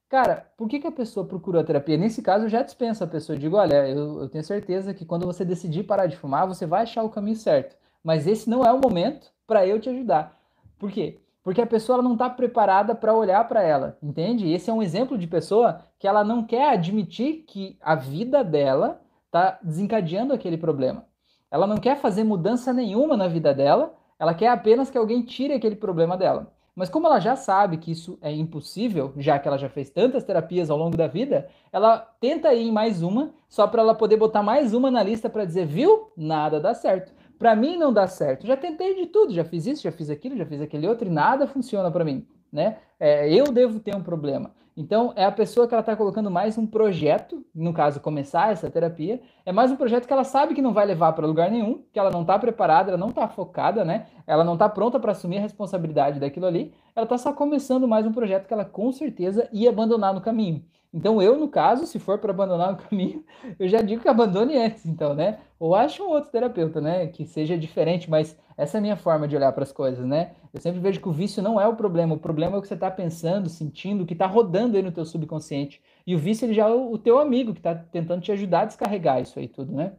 Cara, por que, que a pessoa procurou a terapia? Nesse caso, eu já dispenso a pessoa. Eu digo, olha, eu, eu tenho certeza que quando você decidir parar de fumar, você vai achar o caminho certo. Mas esse não é o momento para eu te ajudar. Por quê? Porque a pessoa não está preparada para olhar para ela, entende? Esse é um exemplo de pessoa que ela não quer admitir que a vida dela está desencadeando aquele problema. Ela não quer fazer mudança nenhuma na vida dela, ela quer apenas que alguém tire aquele problema dela. Mas como ela já sabe que isso é impossível, já que ela já fez tantas terapias ao longo da vida, ela tenta ir em mais uma, só para ela poder botar mais uma na lista para dizer, viu? Nada dá certo. Para mim não dá certo. Já tentei de tudo, já fiz isso, já fiz aquilo, já fiz aquele outro e nada funciona para mim, né? É, eu devo ter um problema. Então, é a pessoa que ela está colocando mais um projeto, no caso, começar essa terapia, é mais um projeto que ela sabe que não vai levar para lugar nenhum, que ela não está preparada, ela não está focada, né? Ela não está pronta para assumir a responsabilidade daquilo ali, ela está só começando mais um projeto que ela com certeza ia abandonar no caminho. Então, eu, no caso, se for para abandonar o caminho, eu já digo que abandone antes, então, né? Ou ache um outro terapeuta, né? Que seja diferente, mas essa é a minha forma de olhar para as coisas, né? Eu sempre vejo que o vício não é o problema, o problema é o que você está pensando, sentindo, o que está rodando aí no teu subconsciente. E o vício, ele já é o teu amigo, que está tentando te ajudar a descarregar isso aí tudo, né?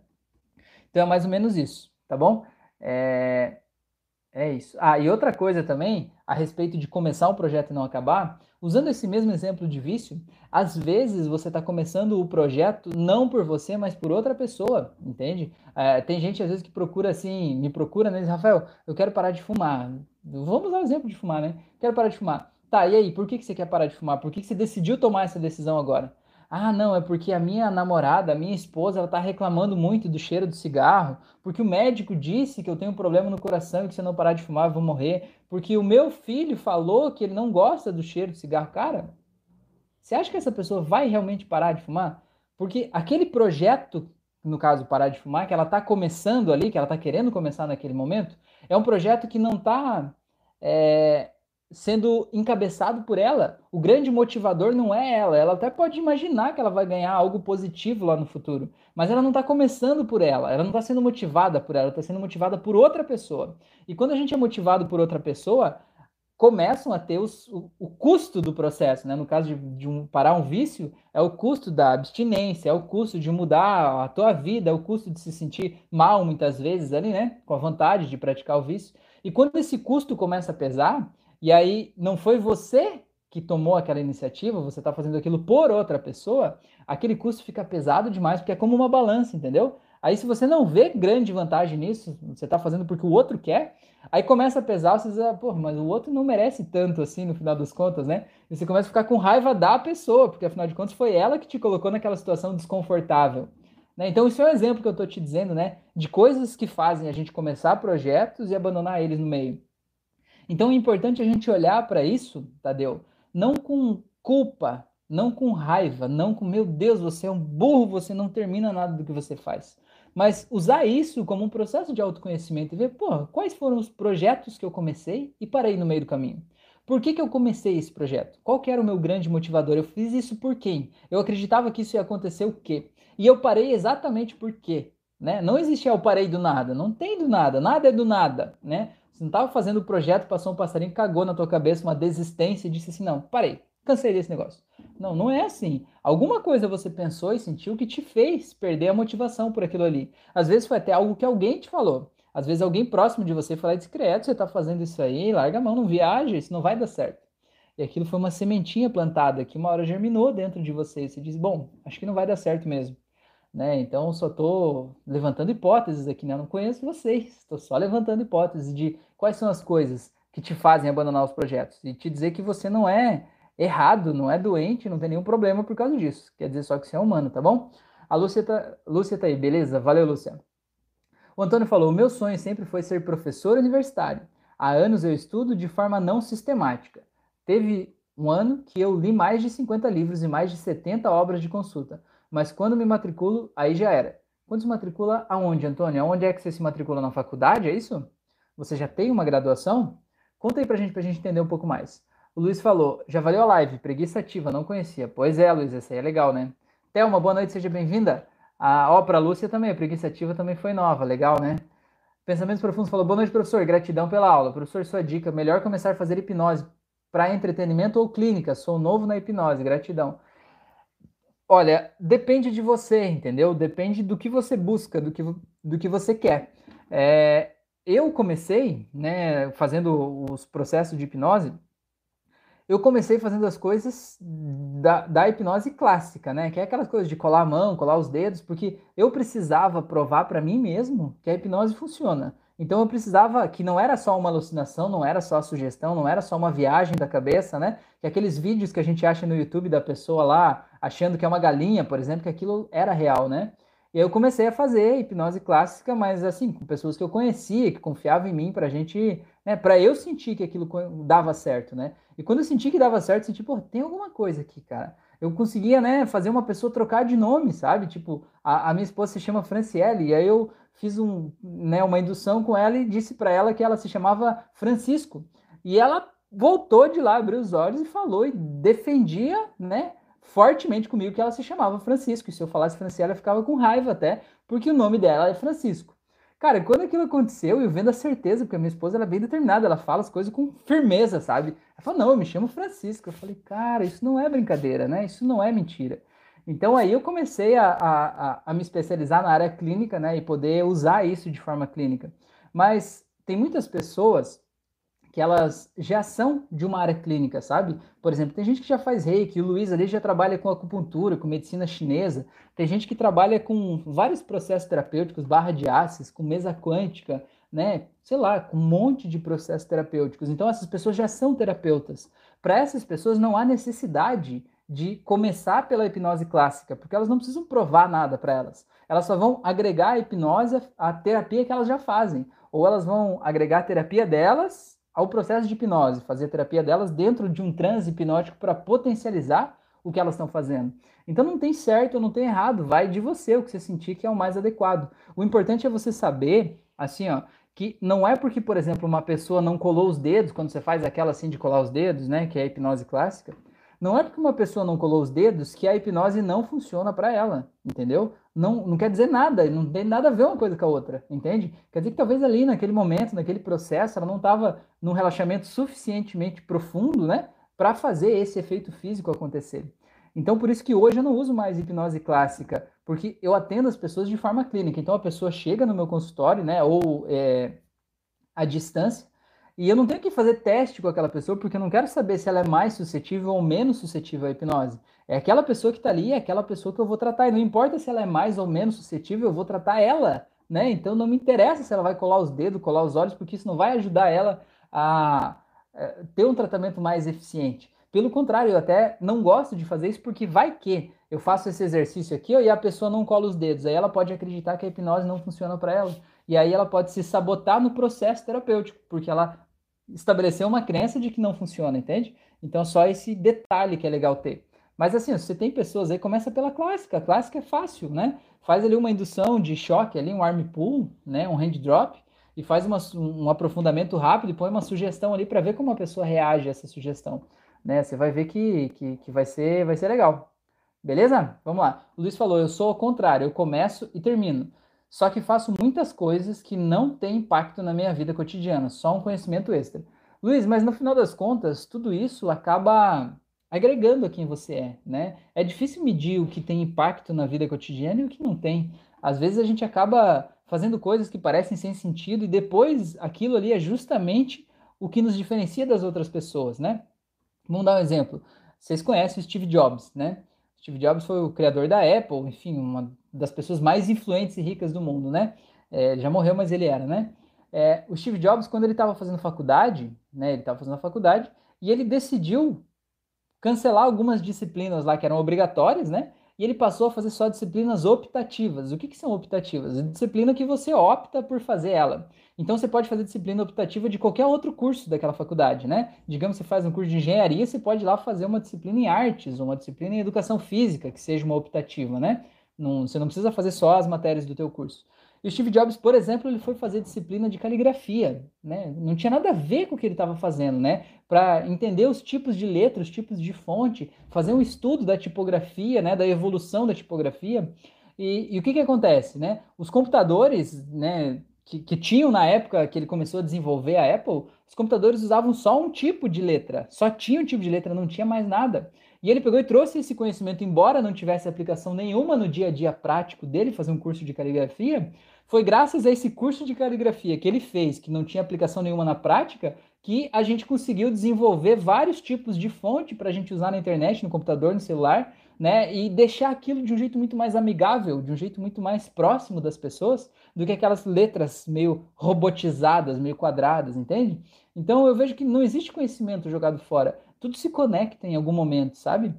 Então, é mais ou menos isso, tá bom? É, é isso. Ah, e outra coisa também, a respeito de começar um projeto e não acabar, usando esse mesmo exemplo de vício, às vezes você está começando o projeto não por você, mas por outra pessoa, entende? É, tem gente às vezes que procura assim, me procura, né? Diz, Rafael, eu quero parar de fumar. Vamos usar o exemplo de fumar, né? Quero parar de fumar. Tá, e aí, por que, que você quer parar de fumar? Por que, que você decidiu tomar essa decisão agora? Ah, não, é porque a minha namorada, a minha esposa, ela tá reclamando muito do cheiro do cigarro, porque o médico disse que eu tenho um problema no coração e que se eu não parar de fumar eu vou morrer, porque o meu filho falou que ele não gosta do cheiro do cigarro. Cara, você acha que essa pessoa vai realmente parar de fumar? Porque aquele projeto, no caso, parar de fumar, que ela tá começando ali, que ela tá querendo começar naquele momento, é um projeto que não tá é, sendo encabeçado por ela. O grande motivador não é ela. Ela até pode imaginar que ela vai ganhar algo positivo lá no futuro, mas ela não está começando por ela. Ela não está sendo motivada por ela. Está sendo motivada por outra pessoa. E quando a gente é motivado por outra pessoa, começam a ter os, o, o, custo do processo, né? No caso de, de um, parar um vício, é o custo da abstinência, é o custo de mudar a tua vida, é o custo de se sentir mal muitas vezes ali, né? Com a vontade de praticar o vício. E quando esse custo começa a pesar, e aí não foi você que tomou aquela iniciativa, você está fazendo aquilo por outra pessoa, aquele custo fica pesado demais, porque é como uma balança, entendeu? Aí, se você não vê grande vantagem nisso, você está fazendo porque o outro quer, aí começa a pesar, você diz, ah, pô, mas o outro não merece tanto assim no final das contas, né? E você começa a ficar com raiva da pessoa, porque afinal de contas foi ela que te colocou naquela situação desconfortável. Né? Então, isso é um exemplo que eu estou te dizendo, né? De coisas que fazem a gente começar projetos e abandonar eles no meio. Então é importante a gente olhar para isso, Tadeu, não com culpa, não com raiva, não com meu Deus, você é um burro, você não termina nada do que você faz. Mas usar isso como um processo de autoconhecimento e ver, pô, quais foram os projetos que eu comecei e parei no meio do caminho. Por que, que eu comecei esse projeto? Qual que era o meu grande motivador? Eu fiz isso por quem? Eu acreditava que isso ia acontecer o quê? E eu parei exatamente por quê? Né? Não existe eu parei do nada, não tem do nada, nada é do nada, né? Você não estava fazendo o projeto, passou um passarinho, cagou na tua cabeça uma desistência e disse assim: não, parei, cansei desse negócio. Não, não é assim. Alguma coisa você pensou e sentiu que te fez perder a motivação por aquilo ali. Às vezes foi até algo que alguém te falou. Às vezes alguém próximo de você falou discreto, você está fazendo isso aí, larga a mão, não viaja, isso não vai dar certo. E aquilo foi uma sementinha plantada que uma hora germinou dentro de você. E você diz, bom, acho que não vai dar certo mesmo. Né? Então, só estou levantando hipóteses aqui, né? Eu não conheço vocês, estou só levantando hipóteses de quais são as coisas que te fazem abandonar os projetos e te dizer que você não é errado, não é doente, não tem nenhum problema por causa disso. Quer dizer só que você é humano, tá bom? A Lúcia tá, Lúcia tá aí, beleza? Valeu, Lúcia. O Antônio falou: o meu sonho sempre foi ser professor universitário. Há anos eu estudo de forma não sistemática. Teve um ano que eu li mais de 50 livros e mais de 70 obras de consulta. Mas quando me matriculo, aí já era. Quando se matricula, aonde, Antônio? Aonde é que você se matricula na faculdade, é isso? Você já tem uma graduação? Conta aí pra gente, pra gente entender um pouco mais. O Luiz falou, já valeu a live, preguiça ativa, não conhecia. Pois é, Luiz, essa aí é legal, né? Thelma, boa noite, seja bem-vinda. A ó, pra Lúcia também, a preguiça ativa também foi nova, legal, né? Pensamentos Profundos falou: Boa noite, professor. Gratidão pela aula. Professor, sua dica: melhor começar a fazer hipnose para entretenimento ou clínica? Sou novo na hipnose. Gratidão. Olha, depende de você, entendeu? Depende do que você busca, do que, do que você quer. É, eu comecei, né, fazendo os processos de hipnose eu comecei fazendo as coisas da, da, hipnose clássica, né? Que é aquelas coisas de colar a mão, colar os dedos, porque eu precisava provar para mim mesmo que a hipnose funciona. Então eu precisava que não era só uma alucinação, não era só sugestão, não era só uma viagem da cabeça, né? Que aqueles vídeos que a gente acha no YouTube da pessoa lá achando que é uma galinha, por exemplo, que aquilo era real, né? E eu comecei a fazer hipnose clássica, mas assim, com pessoas que eu conhecia, que confiavam em mim pra gente, né, para eu sentir que aquilo dava certo, né? E quando eu senti que dava certo, eu senti, pô, tem alguma coisa aqui, cara. Eu conseguia, né, fazer uma pessoa trocar de nome, sabe? Tipo, a, a minha esposa se chama Franciele, e aí eu fiz um, né, uma indução com ela e disse para ela que ela se chamava Francisco. E ela voltou de lá, abriu os olhos e falou e defendia, né, fortemente comigo que ela se chamava Francisco. E se eu falasse Franciela, ela ficava com raiva até, porque o nome dela é Francisco. Cara, quando aquilo aconteceu, eu vendo a certeza, porque a minha esposa é bem determinada, ela fala as coisas com firmeza, sabe? Ela falou, não, eu me chamo Francisco. Eu falei, cara, isso não é brincadeira, né? Isso não é mentira. Então aí eu comecei a, a, a, me especializar na área clínica, né? E poder usar isso de forma clínica. Mas tem muitas pessoas que elas já são de uma área clínica, sabe? Por exemplo, tem gente que já faz reiki, o Luiz ali já trabalha com acupuntura, com medicina chinesa, tem gente que trabalha com vários processos terapêuticos, barra de ácidos, com mesa quântica, né? Sei lá, com um monte de processos terapêuticos. Então essas pessoas já são terapeutas. Para essas pessoas não há necessidade de começar pela hipnose clássica, porque elas não precisam provar nada para elas. Elas só vão agregar a hipnose à terapia que elas já fazem, ou elas vão agregar a terapia delas ao processo de hipnose, fazer terapia delas dentro de um transe hipnótico para potencializar o que elas estão fazendo. Então não tem certo não tem errado, vai de você o que você sentir que é o mais adequado. O importante é você saber, assim, ó, que não é porque, por exemplo, uma pessoa não colou os dedos, quando você faz aquela assim de colar os dedos, né, que é a hipnose clássica, não é porque uma pessoa não colou os dedos que a hipnose não funciona para ela, entendeu? Não, não quer dizer nada, não tem nada a ver uma coisa com a outra, entende? Quer dizer que talvez ali naquele momento, naquele processo, ela não estava num relaxamento suficientemente profundo, né, para fazer esse efeito físico acontecer. Então, por isso que hoje eu não uso mais hipnose clássica, porque eu atendo as pessoas de forma clínica. Então, a pessoa chega no meu consultório, né, ou é, à distância, e eu não tenho que fazer teste com aquela pessoa, porque eu não quero saber se ela é mais suscetível ou menos suscetível à hipnose. É aquela pessoa que está ali, é aquela pessoa que eu vou tratar. E não importa se ela é mais ou menos suscetível, eu vou tratar ela, né? Então não me interessa se ela vai colar os dedos, colar os olhos, porque isso não vai ajudar ela a é, ter um tratamento mais eficiente. Pelo contrário, eu até não gosto de fazer isso porque vai que eu faço esse exercício aqui e a pessoa não cola os dedos. Aí ela pode acreditar que a hipnose não funciona para ela. E aí ela pode se sabotar no processo terapêutico, porque ela estabelecer uma crença de que não funciona, entende? Então, só esse detalhe que é legal ter. Mas assim, você tem pessoas aí, começa pela clássica. A clássica é fácil, né? Faz ali uma indução de choque, ali um arm pull, né? Um hand drop, e faz uma, um aprofundamento rápido e põe uma sugestão ali para ver como a pessoa reage a essa sugestão. Né? Você vai ver que, que, que vai, ser, vai ser legal. Beleza? Vamos lá. O Luiz falou: eu sou ao contrário, eu começo e termino. Só que faço muitas coisas que não têm impacto na minha vida cotidiana, só um conhecimento extra. Luiz, mas no final das contas, tudo isso acaba agregando a quem você é, né? É difícil medir o que tem impacto na vida cotidiana e o que não tem. Às vezes a gente acaba fazendo coisas que parecem sem sentido e depois aquilo ali é justamente o que nos diferencia das outras pessoas, né? Vamos dar um exemplo. Vocês conhecem o Steve Jobs, né? Steve Jobs foi o criador da Apple, enfim, uma das pessoas mais influentes e ricas do mundo, né? É, já morreu, mas ele era, né? É, o Steve Jobs, quando ele estava fazendo faculdade, né, ele estava fazendo faculdade, e ele decidiu cancelar algumas disciplinas lá que eram obrigatórias, né? E ele passou a fazer só disciplinas optativas. O que, que são optativas? Disciplina que você opta por fazer ela. Então você pode fazer disciplina optativa de qualquer outro curso daquela faculdade, né? Digamos que você faz um curso de engenharia, você pode ir lá fazer uma disciplina em artes, uma disciplina em educação física, que seja uma optativa, né? Não, você não precisa fazer só as matérias do teu curso. E Steve Jobs, por exemplo, ele foi fazer disciplina de caligrafia, né? Não tinha nada a ver com o que ele estava fazendo, né? Para entender os tipos de letra, os tipos de fonte, fazer um estudo da tipografia, né? Da evolução da tipografia. E, e o que que acontece, né? Os computadores, né? que, que, tinham na época que ele começou a desenvolver a Apple, os computadores usavam só um tipo de letra, só tinha um tipo de letra, não tinha mais nada. E ele pegou e trouxe esse conhecimento, embora não tivesse aplicação nenhuma no dia a dia prático dele, fazer um curso de caligrafia, foi graças a esse curso de caligrafia que ele fez, que não tinha aplicação nenhuma na prática, que a gente conseguiu desenvolver vários tipos de fonte para a gente usar na internet, no computador, no celular, né? E deixar aquilo de um jeito muito mais amigável, de um jeito muito mais próximo das pessoas, do que aquelas letras meio robotizadas, meio quadradas, entende? Então eu vejo que não existe conhecimento jogado fora. Tudo se conecta em algum momento, sabe?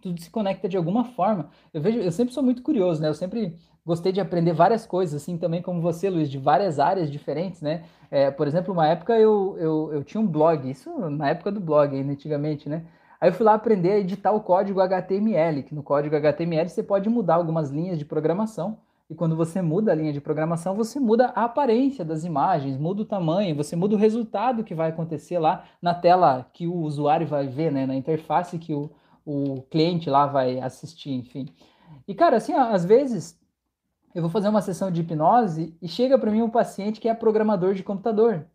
Tudo se conecta de alguma forma. Eu vejo, eu sempre sou muito curioso, né? Eu sempre gostei de aprender várias coisas, assim, também como você, Luiz, de várias áreas diferentes, né? É, por exemplo, uma época eu, eu, eu tinha um blog, isso na época do blog, ainda antigamente, né? Aí eu fui lá aprender a editar o código HTML, que no código HTML você pode mudar algumas linhas de programação. E quando você muda a linha de programação, você muda a aparência das imagens, muda o tamanho, você muda o resultado que vai acontecer lá na tela que o usuário vai ver, né? Na interface que o, o cliente lá vai assistir, enfim. E, cara, assim, às vezes eu vou fazer uma sessão de hipnose e chega para mim um paciente que é programador de computador.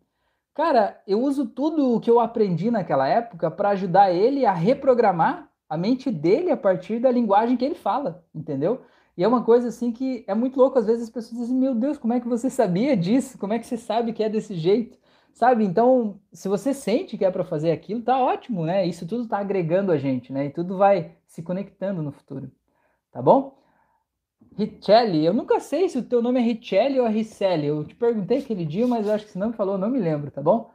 Cara, eu uso tudo o que eu aprendi naquela época para ajudar ele a reprogramar a mente dele a partir da linguagem que ele fala, entendeu? E é uma coisa assim que é muito louco. Às vezes as pessoas dizem: Meu Deus, como é que você sabia disso? Como é que você sabe que é desse jeito? Sabe? Então, se você sente que é para fazer aquilo, tá ótimo, né? Isso tudo tá agregando a gente, né? E tudo vai se conectando no futuro. Tá bom? Richelli, eu nunca sei se o teu nome é Richelli ou é Ricelli. Eu te perguntei aquele dia, mas eu acho que se não me falou, não me lembro, tá bom?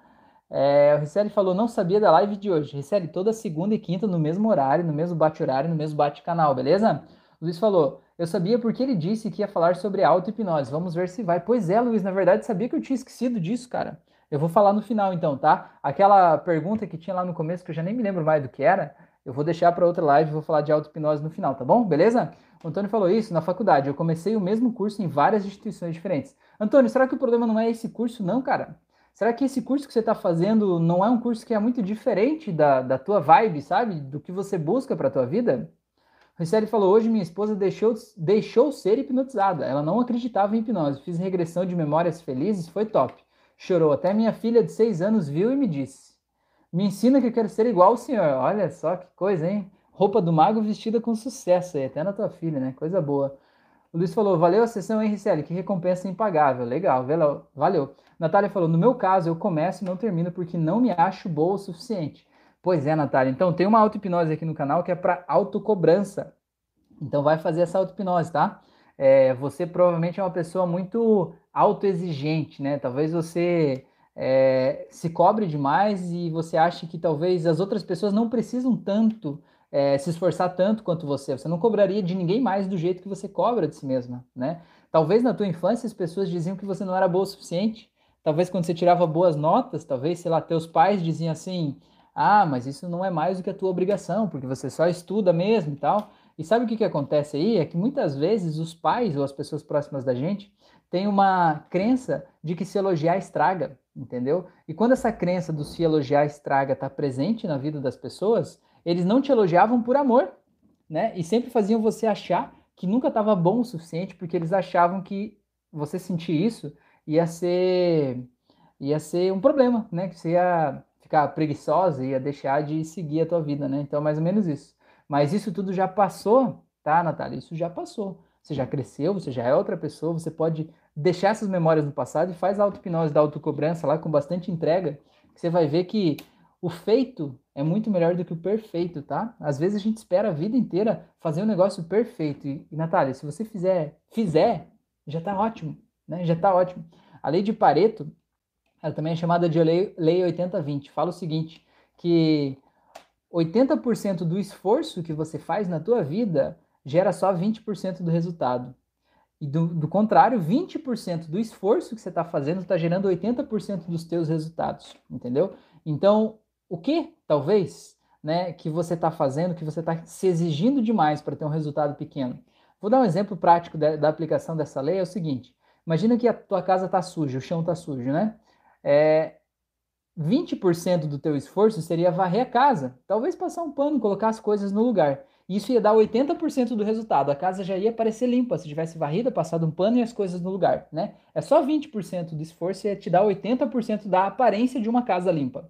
É, o Ricelli falou, não sabia da live de hoje. Ricelli, toda segunda e quinta no mesmo horário, no mesmo bate-horário, no mesmo bate-canal, beleza? O Luiz falou, eu sabia porque ele disse que ia falar sobre auto-hipnose. Vamos ver se vai. Pois é, Luiz, na verdade sabia que eu tinha esquecido disso, cara. Eu vou falar no final então, tá? Aquela pergunta que tinha lá no começo, que eu já nem me lembro mais do que era, eu vou deixar para outra live, vou falar de auto-hipnose no final, tá bom? Beleza? O Antônio falou isso na faculdade. Eu comecei o mesmo curso em várias instituições diferentes. Antônio, será que o problema não é esse curso, não, cara? Será que esse curso que você está fazendo não é um curso que é muito diferente da, da tua vibe, sabe? Do que você busca para a tua vida? Riceli falou, hoje minha esposa deixou, deixou ser hipnotizada. Ela não acreditava em hipnose. Fiz regressão de memórias felizes, foi top. Chorou. Até minha filha de seis anos viu e me disse. Me ensina que eu quero ser igual ao senhor. Olha só que coisa, hein? Roupa do mago vestida com sucesso aí, até na tua filha, né? Coisa boa. O Luiz falou, valeu a sessão, hein, Ricelli? Que recompensa impagável. Legal, valeu. Natália falou, no meu caso, eu começo e não termino porque não me acho boa o suficiente. Pois é, Natália. Então, tem uma auto-hipnose aqui no canal que é para autocobrança. Então, vai fazer essa auto-hipnose, tá? É, você provavelmente é uma pessoa muito autoexigente, né? Talvez você é, se cobre demais e você acha que talvez as outras pessoas não precisam tanto é, se esforçar tanto quanto você. Você não cobraria de ninguém mais do jeito que você cobra de si mesma, né? Talvez na tua infância as pessoas diziam que você não era boa o suficiente. Talvez quando você tirava boas notas, talvez, sei lá, teus pais diziam assim: ah, mas isso não é mais do que a tua obrigação, porque você só estuda mesmo e tal. E sabe o que, que acontece aí? É que muitas vezes os pais ou as pessoas próximas da gente têm uma crença de que se elogiar estraga, entendeu? E quando essa crença do se elogiar estraga está presente na vida das pessoas, eles não te elogiavam por amor, né? E sempre faziam você achar que nunca estava bom o suficiente, porque eles achavam que você sentir isso ia ser ia ser um problema, né? Que você ia ficar preguiçosa, ia deixar de seguir a tua vida, né? Então, mais ou menos isso. Mas isso tudo já passou, tá, Natália? Isso já passou. Você já cresceu, você já é outra pessoa, você pode deixar essas memórias no passado e faz a auto-hipnose da autocobrança lá com bastante entrega, você vai ver que o feito é muito melhor do que o perfeito, tá? Às vezes a gente espera a vida inteira fazer um negócio perfeito. E, e Natália, se você fizer, fizer, já tá ótimo, né? Já tá ótimo. A lei de Pareto, ela também é chamada de lei, lei 80-20. Fala o seguinte, que 80% do esforço que você faz na tua vida gera só 20% do resultado. E do, do contrário, 20% do esforço que você está fazendo está gerando 80% dos teus resultados, entendeu? Então, o que, talvez, né, que você está fazendo, que você está se exigindo demais para ter um resultado pequeno? Vou dar um exemplo prático da, da, aplicação dessa lei, é o seguinte, imagina que a tua casa está suja, o chão está sujo, né? É, 20% do teu esforço seria varrer a casa, talvez passar um pano, colocar as coisas no lugar. Isso ia dar 80% do resultado. A casa já ia parecer limpa se tivesse varrida, passado um pano e as coisas no lugar, né? É só 20% do esforço ia te dar 80% da aparência de uma casa limpa.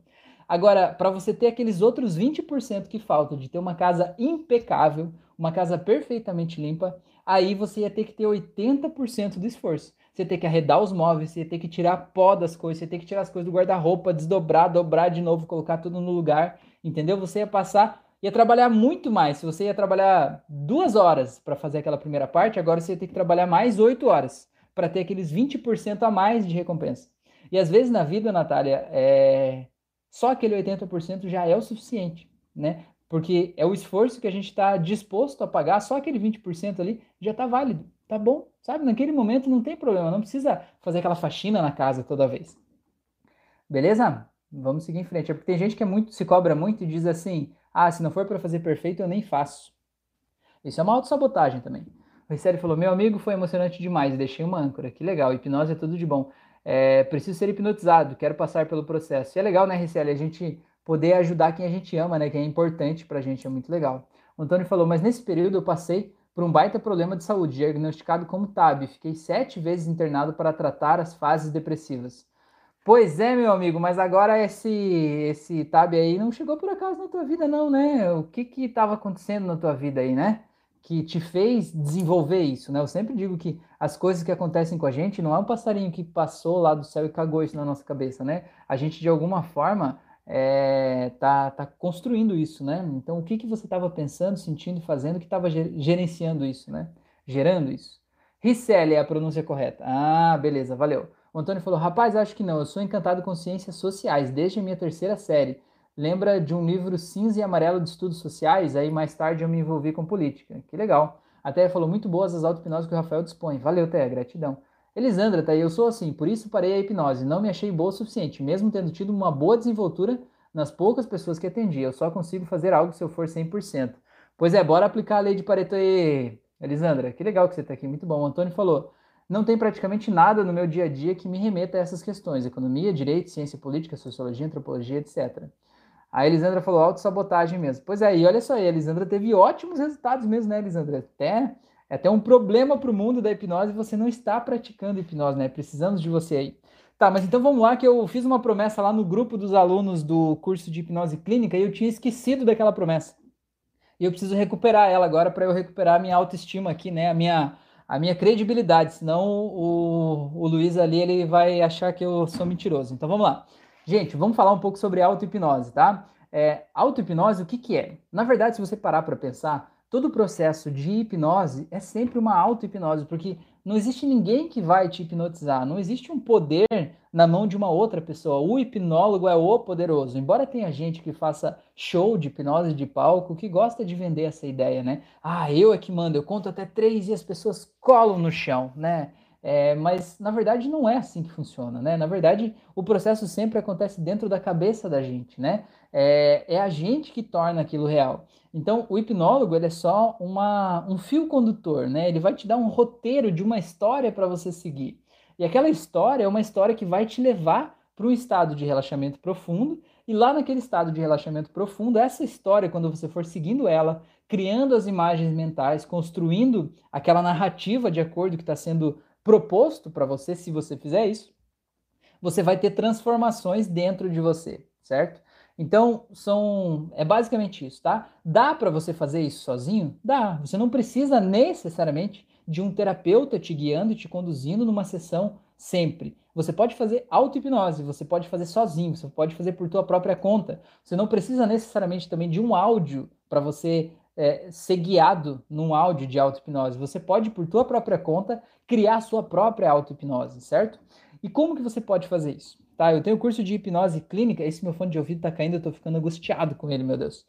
Agora, para você ter aqueles outros 20% que faltam de ter uma casa impecável, uma casa perfeitamente limpa, aí você ia ter que ter 80% do esforço. Você ia ter que arredar os móveis, você ia ter que tirar pó das coisas, você ia ter que tirar as coisas do guarda-roupa, desdobrar, dobrar de novo, colocar tudo no lugar, entendeu? Você ia passar, ia trabalhar muito mais. Se você ia trabalhar duas horas para fazer aquela primeira parte, agora você ia ter que trabalhar mais oito horas para ter aqueles 20% a mais de recompensa. E às vezes na vida, Natália, é... só aquele 80% já é o suficiente, né? Porque é o esforço que a gente está disposto a pagar, só aquele 20% ali já está válido, tá bom, sabe? Naquele momento não tem problema, não precisa fazer aquela faxina na casa toda vez. Beleza? Vamos seguir em frente. É porque tem gente que é muito, se cobra muito e diz assim: ah, se não for para fazer perfeito, eu nem faço. Isso é uma autossabotagem também. O Riceli falou: meu amigo, foi emocionante demais, deixei uma âncora. Que legal, hipnose é tudo de bom. É, preciso ser hipnotizado, quero passar pelo processo. E é legal, né, Riceli, a gente poder ajudar quem a gente ama, né? Que é importante pra gente, é muito legal. O Antônio falou, mas nesse período eu passei por um baita problema de saúde, diagnosticado como TAB. Fiquei sete vezes internado para tratar as fases depressivas. Pois é, meu amigo, mas agora esse esse TAB aí não chegou por acaso na tua vida, não, né? O que que estava acontecendo na tua vida aí, né? Que te fez desenvolver isso, né? Eu sempre digo que as coisas que acontecem com a gente não é um passarinho que passou lá do céu e cagou isso na nossa cabeça, né? A gente, de alguma forma, é, tá, tá construindo isso, né? Então, o que, que você estava pensando, sentindo, fazendo que estava gerenciando isso, né? Gerando isso. Ricelli é a pronúncia correta. Ah, beleza, valeu. O Antônio falou, rapaz, acho que não, eu sou encantado com ciências sociais, desde a minha terceira série. Lembra de um livro cinza e amarelo de estudos sociais? Aí mais tarde eu me envolvi com política. Que legal. Até falou muito boas as auto-hipnoses que o Rafael dispõe. Valeu, Té, gratidão. Elisandra, tá aí, eu sou assim, por isso parei a hipnose, não me achei boa o suficiente, mesmo tendo tido uma boa desenvoltura nas poucas pessoas que atendi, eu só consigo fazer algo se eu for 100%. Pois é, bora aplicar a lei de Pareto aí, Elisandra, que legal que você está aqui, muito bom. O Antônio falou, não tem praticamente nada no meu dia a dia que me remeta a essas questões, economia, direito, ciência política, sociologia, antropologia, etc. A Elisandra falou autossabotagem mesmo. Pois é, e olha só, a Elisandra teve ótimos resultados mesmo, né, Elisandra? Até é até um problema para o mundo da hipnose você não está praticando hipnose, né? Precisamos de você aí. Tá, mas então vamos lá que eu fiz uma promessa lá no grupo dos alunos do curso de hipnose clínica e eu tinha esquecido daquela promessa. E eu preciso recuperar ela agora para eu recuperar a minha autoestima aqui, né? A minha, a minha credibilidade, senão o, o Luiz ali ele vai achar que eu sou mentiroso. Então vamos lá. Gente, vamos falar um pouco sobre auto-hipnose, tá? É, auto-hipnose, o que, que é? Na verdade, se você parar para pensar, todo o processo de hipnose é sempre uma auto-hipnose, porque não existe ninguém que vai te hipnotizar, não existe um poder na mão de uma outra pessoa. O hipnólogo é o poderoso. Embora tenha gente que faça show de hipnose de palco, que gosta de vender essa ideia, né? Ah, eu é que mando, eu conto até três e as pessoas colam no chão, né? É, mas na verdade não é assim que funciona, né? Na verdade, o processo sempre acontece dentro da cabeça da gente, né? É, é a gente que torna aquilo real. Então, o hipnólogo ele é só uma, um fio condutor, né? Ele vai te dar um roteiro de uma história para você seguir. E aquela história é uma história que vai te levar para um estado de relaxamento profundo. E lá naquele estado de relaxamento profundo, essa história, quando você for seguindo ela, criando as imagens mentais, construindo aquela narrativa de acordo que está sendo proposto para você, se você fizer isso, você vai ter transformações dentro de você, certo? Então, são é basicamente isso, tá? Dá para você fazer isso sozinho? Dá. Você não precisa necessariamente de um terapeuta te guiando e te conduzindo numa sessão sempre. Você pode fazer auto-hipnose, você pode fazer sozinho, você pode fazer por tua própria conta. Você não precisa necessariamente também de um áudio para você é, ser guiado num áudio de auto-hipnose. Você pode, por tua própria conta, criar sua própria auto-hipnose, certo? E como que você pode fazer isso? tá? Eu tenho curso de hipnose clínica, esse meu fone de ouvido tá caindo, eu tô ficando angustiado com ele, meu Deus.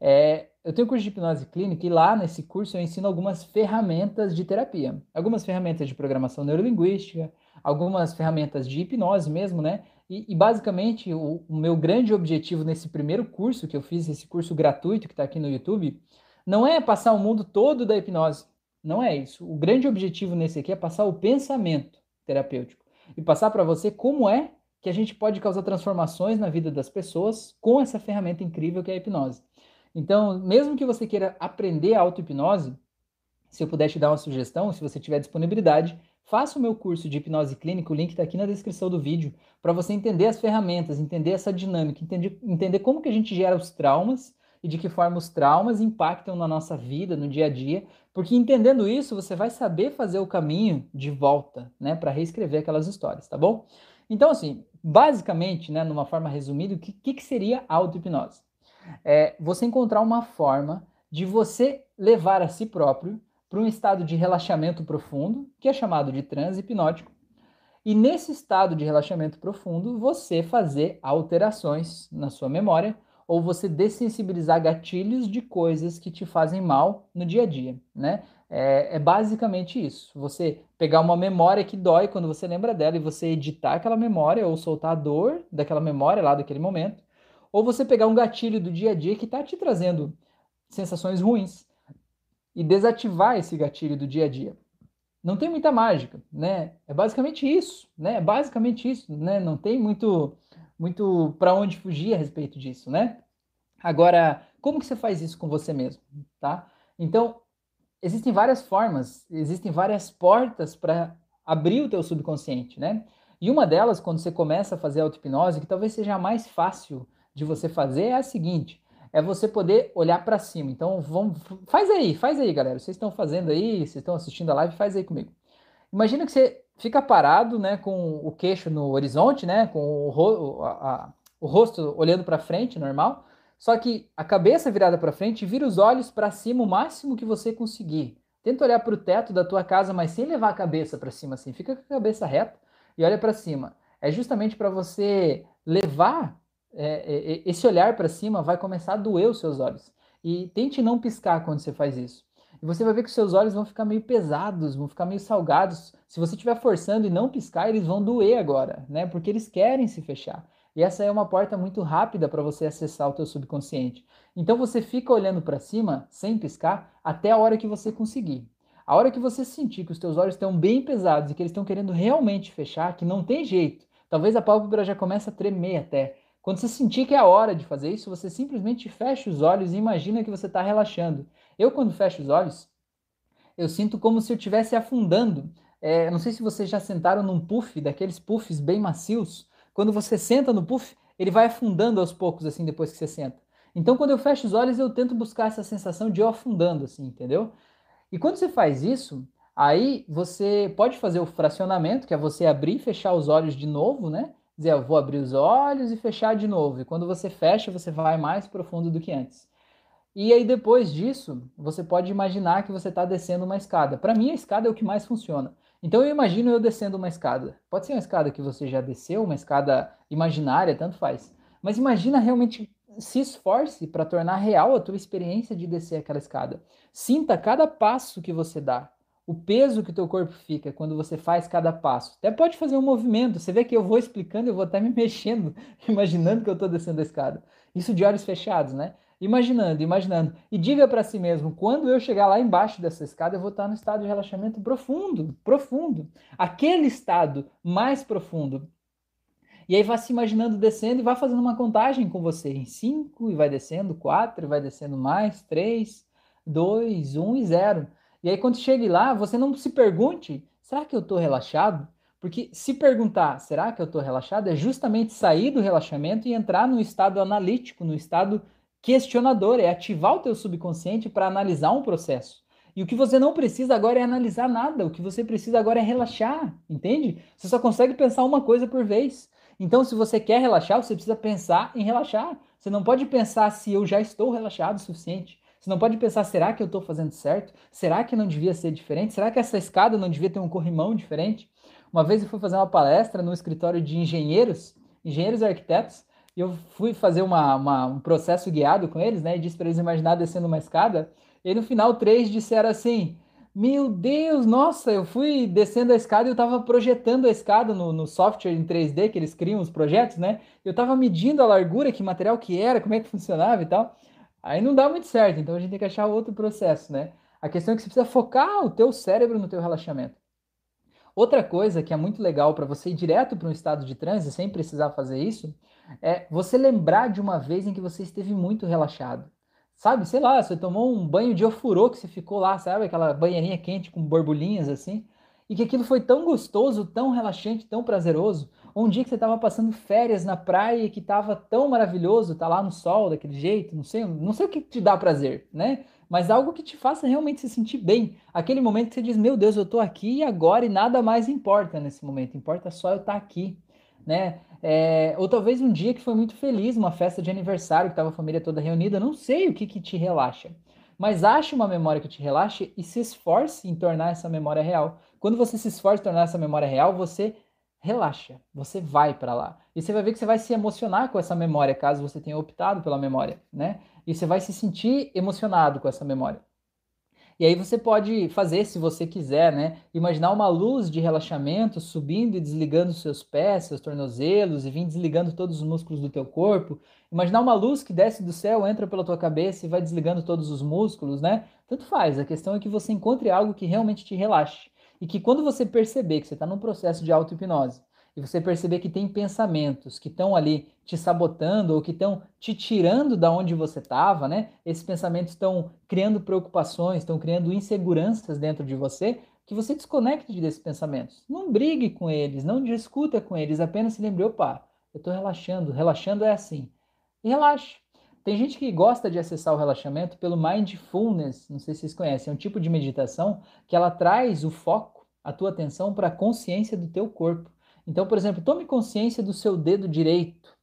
É, eu tenho curso de hipnose clínica e lá nesse curso eu ensino algumas ferramentas de terapia, algumas ferramentas de programação neurolinguística, algumas ferramentas de hipnose mesmo, né? E, e basicamente o, o, meu grande objetivo nesse primeiro curso que eu fiz, esse curso gratuito que está aqui no YouTube, não é passar o mundo todo da hipnose, não é isso. O grande objetivo nesse aqui é passar o pensamento terapêutico e passar para você como é que a gente pode causar transformações na vida das pessoas com essa ferramenta incrível que é a hipnose. Então, mesmo que você queira aprender a auto-hipnose, se eu puder te dar uma sugestão, se você tiver disponibilidade, faça o meu curso de hipnose clínica, o link está aqui na descrição do vídeo, para você entender as ferramentas, entender essa dinâmica, entender, entender como que a gente gera os traumas e de que forma os traumas impactam na nossa vida, no dia a dia, porque entendendo isso, você vai saber fazer o caminho de volta, né, para reescrever aquelas histórias, tá bom? Então, assim, basicamente, né, numa forma resumida, o que, que, seria auto-hipnose? É você encontrar uma forma de você levar a si próprio para um estado de relaxamento profundo, que é chamado de transe hipnótico, e nesse estado de relaxamento profundo, você fazer alterações na sua memória ou você dessensibilizar gatilhos de coisas que te fazem mal no dia a dia, né? É, é, basicamente isso. Você pegar uma memória que dói quando você lembra dela e você editar aquela memória ou soltar a dor daquela memória lá daquele momento, ou você pegar um gatilho do dia a dia que está te trazendo sensações ruins e desativar esse gatilho do dia a dia. Não tem muita mágica, né? É basicamente isso, né? É basicamente isso, né? Não tem muito muito para onde fugir a respeito disso, né? Agora, como que você faz isso com você mesmo, tá? Então, existem várias formas, existem várias portas para abrir o teu subconsciente, né? E uma delas, quando você começa a fazer auto-hipnose, que talvez seja a mais fácil de você fazer, é a seguinte: é você poder olhar para cima. Então, vamos, faz aí, faz aí, galera. Vocês estão fazendo aí, vocês estão assistindo a live, faz aí comigo. Imagina que você fica parado, né, com o queixo no horizonte, né, com o, ro a, a, o rosto olhando para frente, normal. Só que a cabeça virada para frente vira os olhos para cima o máximo que você conseguir. Tenta olhar para o teto da tua casa, mas sem levar a cabeça para cima assim. Fica com a cabeça reta e olha para cima. É justamente para você levar é, é, é esse olhar para cima vai começar a doer os seus olhos. E tente não piscar quando você faz isso. E você vai ver que seus olhos vão ficar meio pesados, vão ficar meio salgados. Se você estiver forçando e não piscar, eles vão doer agora, né? Porque eles querem se fechar. E essa é uma porta muito rápida para você acessar o teu subconsciente. Então você fica olhando para cima sem piscar até a hora que você conseguir. A hora que você sentir que os teus olhos estão bem pesados e que eles estão querendo realmente fechar, que não tem jeito, talvez a pálpebra já comece a tremer até. Quando você sentir que é a hora de fazer isso, você simplesmente fecha os olhos e imagina que você está relaxando. Eu, quando fecho os olhos, eu sinto como se eu estivesse afundando. É, não sei se vocês já sentaram num puff, daqueles puffs bem macios. Quando você senta no puff, ele vai afundando aos poucos, assim, depois que você senta. Então, quando eu fecho os olhos, eu tento buscar essa sensação de eu afundando, assim, entendeu? E quando você faz isso, aí você pode fazer o fracionamento, que é você abrir e fechar os olhos de novo, né? Dizer, eu vou abrir os olhos e fechar de novo. E quando você fecha, você vai mais profundo do que antes. E aí depois disso, você pode imaginar que você está descendo uma escada. Para mim, a escada é o que mais funciona. Então eu imagino eu descendo uma escada. Pode ser uma escada que você já desceu, uma escada imaginária, tanto faz. Mas imagina realmente se esforce para tornar real a tua experiência de descer aquela escada. Sinta cada passo que você dá, o peso que teu corpo fica quando você faz cada passo. Até pode fazer um movimento. Você vê que eu vou explicando, eu vou até me mexendo, imaginando que eu estou descendo a escada. Isso de olhos fechados, né? Imaginando, imaginando. E diga para si mesmo: quando eu chegar lá embaixo dessa escada, eu vou estar no estado de relaxamento profundo, profundo. Aquele estado mais profundo. E aí vá se imaginando descendo e vá fazendo uma contagem com você em 5 e vai descendo, 4 e vai descendo mais, 3, 2, 1 e 0. E aí quando chegue lá, você não se pergunte: será que eu estou relaxado? Porque se perguntar, será que eu estou relaxado? É justamente sair do relaxamento e entrar no estado analítico, no estado questionador, é ativar o teu subconsciente para analisar um processo. E o que você não precisa agora é analisar nada, o que você precisa agora é relaxar, entende? Você só consegue pensar uma coisa por vez. Então, se você quer relaxar, você precisa pensar em relaxar. Você não pode pensar se eu já estou relaxado o suficiente. Você não pode pensar, será que eu estou fazendo certo? Será que não devia ser diferente? Será que essa escada não devia ter um corrimão diferente? Uma vez eu fui fazer uma palestra no escritório de engenheiros engenheiros e arquitetos, e eu fui fazer uma, uma, um processo guiado com eles, né? E disse para eles imaginar descendo uma escada. E no final, três disseram assim: Meu Deus, nossa, eu fui descendo a escada e eu estava projetando a escada no, no, software em 3D que eles criam os projetos, né? Eu estava medindo a largura, que material que era, como é que funcionava e tal. Aí não dá muito certo, então a gente tem que achar outro processo, né? A questão é que você precisa focar o teu cérebro no teu relaxamento. Outra coisa que é muito legal para você ir direto para um estado de transe sem precisar fazer isso é você lembrar de uma vez em que você esteve muito relaxado. Sabe, sei lá, você tomou um banho de ofurô que você ficou lá, sabe, aquela banheirinha quente com borbulhinhas assim, e que aquilo foi tão gostoso, tão relaxante, tão prazeroso. Um dia que você estava passando férias na praia e que estava tão maravilhoso, tá lá no sol daquele jeito, não sei, não sei o que te dá prazer, né? Mas algo que te faça realmente se sentir bem. Aquele momento que você diz, meu Deus, eu estou aqui e agora e nada mais importa nesse momento, importa só eu estar tá aqui, né? É, ou talvez um dia que foi muito feliz, uma festa de aniversário, que estava a família toda reunida, não sei o que, que te relaxa. Mas ache uma memória que te relaxe e se esforce em tornar essa memória real. Quando você se esforça em tornar essa memória real, você relaxa, você vai para lá. E você vai ver que você vai se emocionar com essa memória, caso você tenha optado pela memória, né? E você vai se sentir emocionado com essa memória. E aí você pode fazer, se você quiser, né? Imaginar uma luz de relaxamento subindo e desligando seus pés, seus tornozelos e vir desligando todos os músculos do teu corpo. Imaginar uma luz que desce do céu, entra pela tua cabeça e vai desligando todos os músculos, né? Tanto faz. A questão é que você encontre algo que realmente te relaxe. E que quando você perceber que você está num processo de auto-hipnose, e você perceber que tem pensamentos que estão ali te sabotando ou que estão te tirando da onde você estava, né? Esses pensamentos estão criando preocupações, estão criando inseguranças dentro de você, que você desconecte desses pensamentos. Não brigue com eles, não discuta com eles, apenas se lembre, opa, eu estou relaxando, relaxando é assim. E relaxe. Tem gente que gosta de acessar o relaxamento pelo mindfulness, não sei se vocês conhecem, é um tipo de meditação que ela traz o foco, a tua atenção para a consciência do teu corpo. Então, por exemplo, tome consciência do seu dedo direito.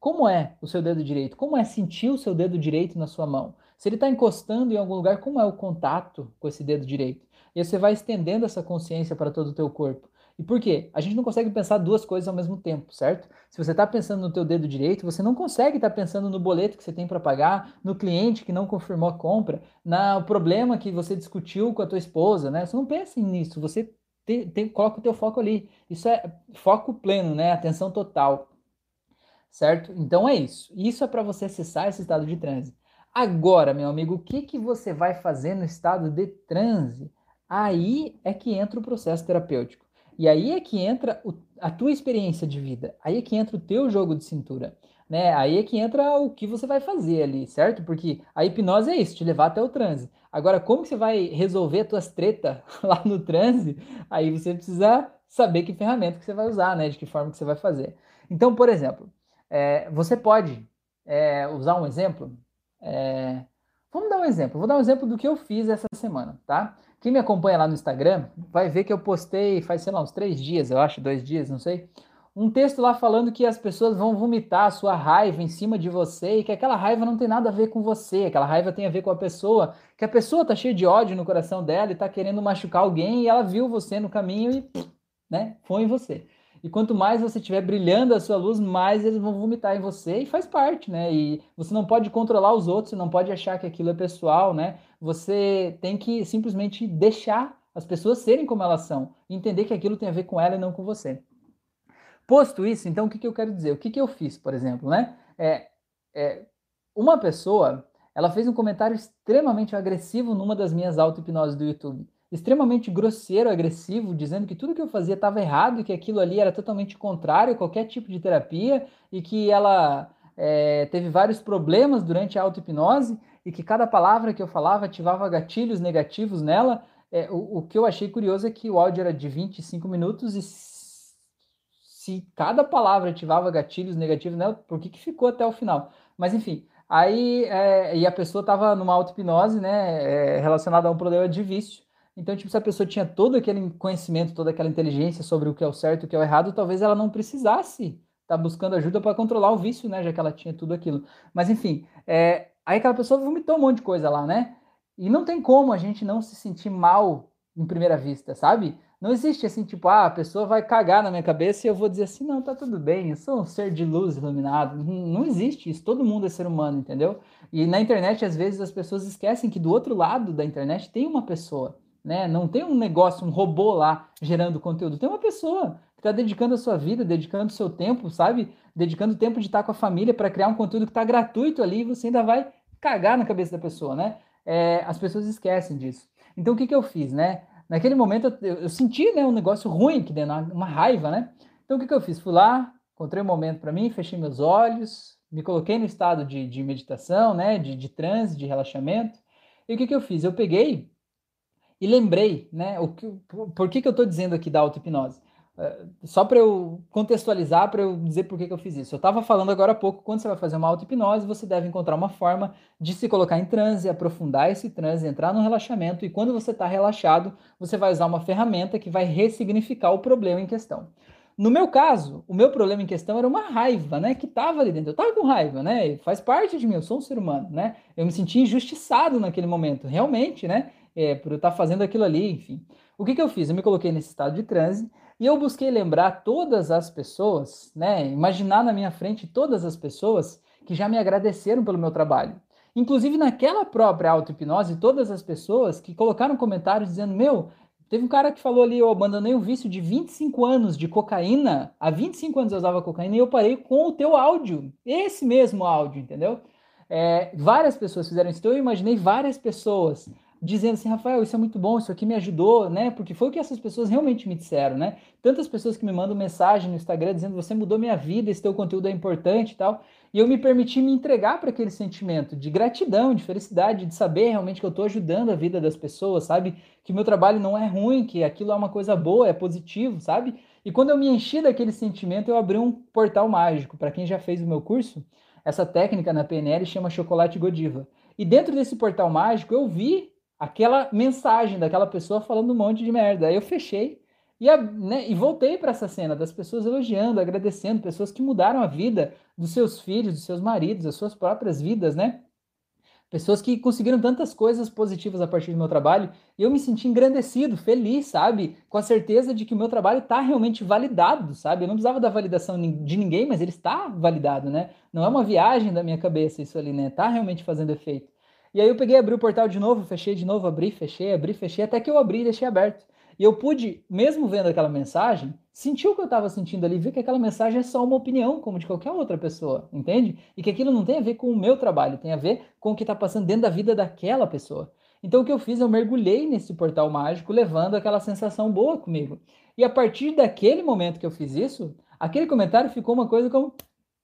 Como é o seu dedo direito? Como é sentir o seu dedo direito na sua mão? Se ele está encostando em algum lugar, como é o contato com esse dedo direito? E você vai estendendo essa consciência para todo o teu corpo. E por quê? A gente não consegue pensar duas coisas ao mesmo tempo, certo? Se você está pensando no teu dedo direito, você não consegue estar tá pensando no boleto que você tem para pagar, no cliente que não confirmou a compra, no problema que você discutiu com a tua esposa, né? Você não pensa nisso, você tem, coloca o teu foco ali. Isso é foco pleno, né? Atenção total. Certo? Então é isso. Isso é para você acessar esse estado de transe. Agora, meu amigo, o que, que você vai fazer no estado de transe? Aí é que entra o processo terapêutico. E aí é que entra o, a tua experiência de vida. Aí é que entra o teu jogo de cintura né? Aí é que entra o que você vai fazer ali, certo? Porque a hipnose é isso, te levar até o transe. Agora, como que você vai resolver as tuas tretas lá no transe? Aí você precisa saber que ferramenta que você vai usar, né? De que forma que você vai fazer. Então, por exemplo, é, você pode é, usar um exemplo. É, vamos dar um exemplo. Vou dar um exemplo do que eu fiz essa semana, tá? Quem me acompanha lá no Instagram vai ver que eu postei faz, sei lá, uns três dias, eu acho, dois dias, não sei um texto lá falando que as pessoas vão vomitar a sua raiva em cima de você e que aquela raiva não tem nada a ver com você, aquela raiva tem a ver com a pessoa, que a pessoa tá cheia de ódio no coração dela e tá querendo machucar alguém e ela viu você no caminho e, né, foi em você. E quanto mais você estiver brilhando a sua luz, mais eles vão vomitar em você e faz parte, né? E você não pode controlar os outros, você não pode achar que aquilo é pessoal, né? Você tem que simplesmente deixar as pessoas serem como elas são, entender que aquilo tem a ver com ela e não com você. Posto isso, então o que, que eu quero dizer? O que, que eu fiz, por exemplo, né? É, é, uma pessoa, ela fez um comentário extremamente agressivo numa das minhas auto-hipnoses do YouTube. Extremamente grosseiro, agressivo, dizendo que tudo que eu fazia estava errado, que aquilo ali era totalmente contrário a qualquer tipo de terapia e que ela é, teve vários problemas durante a auto-hipnose e que cada palavra que eu falava ativava gatilhos negativos nela. É, o, o, que eu achei curioso é que o áudio era de 25 minutos e se cada palavra ativava gatilhos negativos nela, por que, que ficou até o final? Mas enfim, aí é, e a pessoa estava numa auto-hipnose, né, é, relacionada a um problema de vício. Então, tipo, se a pessoa tinha todo aquele conhecimento, toda aquela inteligência sobre o que é o certo e o que é o errado, talvez ela não precisasse estar tá buscando ajuda para controlar o vício, né, já que ela tinha tudo aquilo. Mas enfim, é, aí aquela pessoa vomitou um monte de coisa lá, né? E não tem como a gente não se sentir mal em primeira vista, sabe? Não existe assim, tipo, ah, a pessoa vai cagar na minha cabeça e eu vou dizer assim, não, tá tudo bem, eu sou um ser de luz iluminado. Não existe isso, todo mundo é ser humano, entendeu? E na internet, às vezes, as pessoas esquecem que do outro lado da internet tem uma pessoa, né? Não tem um negócio, um robô lá gerando conteúdo, tem uma pessoa que está dedicando a sua vida, dedicando o seu tempo, sabe? Dedicando o tempo de estar com a família para criar um conteúdo que está gratuito ali e você ainda vai cagar na cabeça da pessoa, né? É, as pessoas esquecem disso. Então, o que, que eu fiz, né? Naquele momento, eu, eu senti né, um negócio ruim aqui dentro, uma raiva, né? Então, o que, que eu fiz? Fui lá, encontrei um momento para mim, fechei meus olhos, me coloquei no estado de, de meditação, né? De, de transe, de relaxamento. E o que, que eu fiz? Eu peguei e lembrei, né? O que, por, por que, que eu estou dizendo aqui da auto-hipnose? Só para eu contextualizar, para eu dizer por que, que eu fiz isso. Eu estava falando agora há pouco, quando você vai fazer uma auto-hipnose, você deve encontrar uma forma de se colocar em transe, aprofundar esse transe, entrar no relaxamento, e quando você está relaxado, você vai usar uma ferramenta que vai ressignificar o problema em questão. No meu caso, o meu problema em questão era uma raiva, né, que estava ali dentro. Eu estava com raiva, né, faz parte de mim, eu sou um ser humano, né, eu me senti injustiçado naquele momento, realmente, né, é, por eu estar tá fazendo aquilo ali, enfim. O que, que eu fiz? Eu me coloquei nesse estado de transe, e eu busquei lembrar todas as pessoas, né? Imaginar na minha frente todas as pessoas que já me agradeceram pelo meu trabalho. Inclusive naquela própria auto-hipnose, todas as pessoas que colocaram comentários dizendo: Meu, teve um cara que falou ali, eu abandonei um vício de 25 anos de cocaína. Há 25 anos eu usava cocaína e eu parei com o teu áudio. Esse mesmo áudio, entendeu? É, várias pessoas fizeram isso. Então eu imaginei várias pessoas dizendo assim, Rafael, isso é muito bom, isso aqui me ajudou, né? Porque foi o que essas pessoas realmente me disseram, né? Tantas pessoas que me mandam mensagem no Instagram dizendo você mudou minha vida, esse teu conteúdo é importante e tal. E eu me permiti me entregar para aquele sentimento de gratidão, de felicidade, de saber realmente que eu estou ajudando a vida das pessoas, sabe? Que meu trabalho não é ruim, que aquilo é uma coisa boa, é positivo, sabe? E quando eu me enchi daquele sentimento, eu abri um portal mágico. Para quem já fez o meu curso, essa técnica na PNL chama chocolate Godiva. E dentro desse portal mágico, eu vi aquela mensagem daquela pessoa falando um monte de merda. Aí eu fechei e, a, né, e voltei para essa cena das pessoas elogiando, agradecendo, pessoas que mudaram a vida dos seus filhos, dos seus maridos, das suas próprias vidas, né? Pessoas que conseguiram tantas coisas positivas a partir do meu trabalho, e eu me senti engrandecido, feliz, sabe? Com a certeza de que o meu trabalho está realmente validado, sabe? Eu não precisava da validação de ninguém, mas ele está validado, né? Não é uma viagem da minha cabeça isso ali, né? Tá realmente fazendo efeito. E aí eu peguei, abri o portal de novo, fechei de novo, abri, fechei, abri, fechei, até que eu abri e deixei aberto. E eu pude, mesmo vendo aquela mensagem, sentir o que eu estava sentindo ali, ver que aquela mensagem é só uma opinião, como de qualquer outra pessoa, entende? E que aquilo não tem a ver com o meu trabalho, tem a ver com o que está passando dentro da vida daquela pessoa. Então o que eu fiz, eu mergulhei nesse portal mágico, levando aquela sensação boa comigo. E a partir daquele momento que eu fiz isso, aquele comentário ficou uma coisa como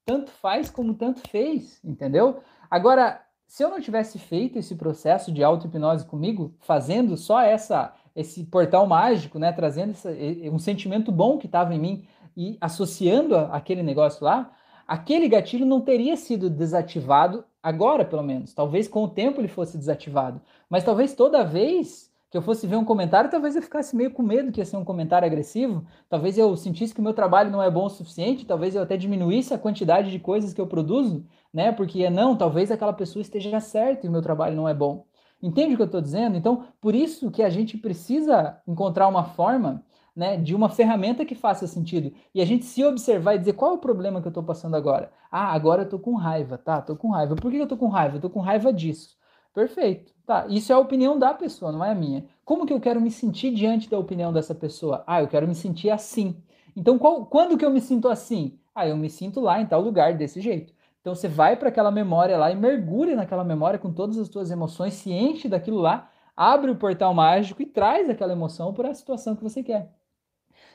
tanto faz como tanto fez, entendeu? Agora, se eu não tivesse feito esse processo de auto-hipnose comigo, fazendo só essa esse portal mágico, né, trazendo essa, um sentimento bom que estava em mim e associando aquele negócio lá, aquele gatilho não teria sido desativado agora, pelo menos. Talvez com o tempo ele fosse desativado, mas talvez toda vez que eu fosse ver um comentário, talvez eu ficasse meio com medo que ia ser um comentário agressivo, talvez eu sentisse que o meu trabalho não é bom o suficiente, talvez eu até diminuísse a quantidade de coisas que eu produzo, né? Porque é não, talvez aquela pessoa esteja certa e o meu trabalho não é bom. Entende o que eu estou dizendo? Então, por isso que a gente precisa encontrar uma forma né, de uma ferramenta que faça sentido. E a gente se observar e dizer qual é o problema que eu estou passando agora. Ah, agora eu estou com raiva, tá? Estou com raiva. Por que eu estou com raiva? Eu estou com raiva disso. Perfeito. Tá, isso é a opinião da pessoa, não é a minha. Como que eu quero me sentir diante da opinião dessa pessoa? Ah, eu quero me sentir assim. Então, qual, quando que eu me sinto assim? Ah, eu me sinto lá em tal lugar desse jeito. Então, você vai para aquela memória lá e mergulha naquela memória com todas as suas emoções, se enche daquilo lá, abre o portal mágico e traz aquela emoção para a situação que você quer.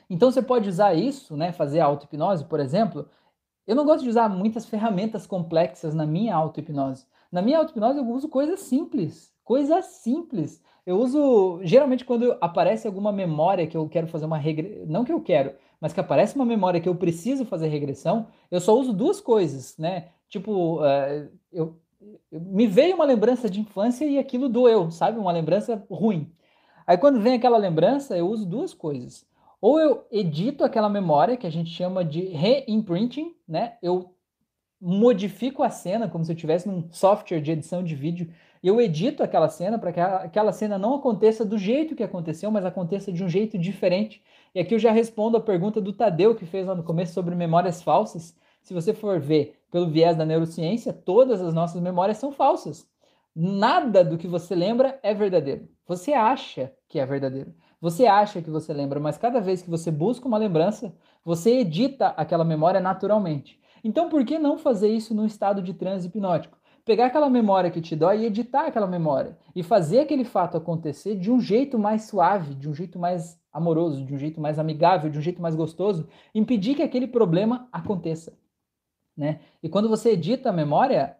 Então, você pode usar isso, né, fazer auto-hipnose, por exemplo. Eu não gosto de usar muitas ferramentas complexas na minha auto-hipnose. Na minha auto-hipnose, eu uso coisas simples Coisa simples. Eu uso, geralmente, quando aparece alguma memória que eu quero fazer uma regressão, não que eu quero, mas que aparece uma memória que eu preciso fazer regressão, eu só uso duas coisas, né? Tipo, uh, eu, eu, me veio uma lembrança de infância e aquilo doeu, sabe? Uma lembrança ruim. Aí, quando vem aquela lembrança, eu uso duas coisas. Ou eu edito aquela memória, que a gente chama de re-imprinting, né? Eu modifico a cena como se eu tivesse num software de edição de vídeo eu edito aquela cena para que aquela cena não aconteça do jeito que aconteceu, mas aconteça de um jeito diferente. E aqui eu já respondo a pergunta do Tadeu que fez lá no começo sobre memórias falsas. Se você for ver pelo viés da neurociência, todas as nossas memórias são falsas. Nada do que você lembra é verdadeiro. Você acha que é verdadeiro. Você acha que você lembra, mas cada vez que você busca uma lembrança, você edita aquela memória naturalmente. Então, por que não fazer isso no estado de transe hipnótico? Pegar aquela memória que te dói e editar aquela memória e fazer aquele fato acontecer de um jeito mais suave, de um jeito mais amoroso, de um jeito mais amigável, de um jeito mais gostoso, impedir que aquele problema aconteça, né? E quando você edita a memória,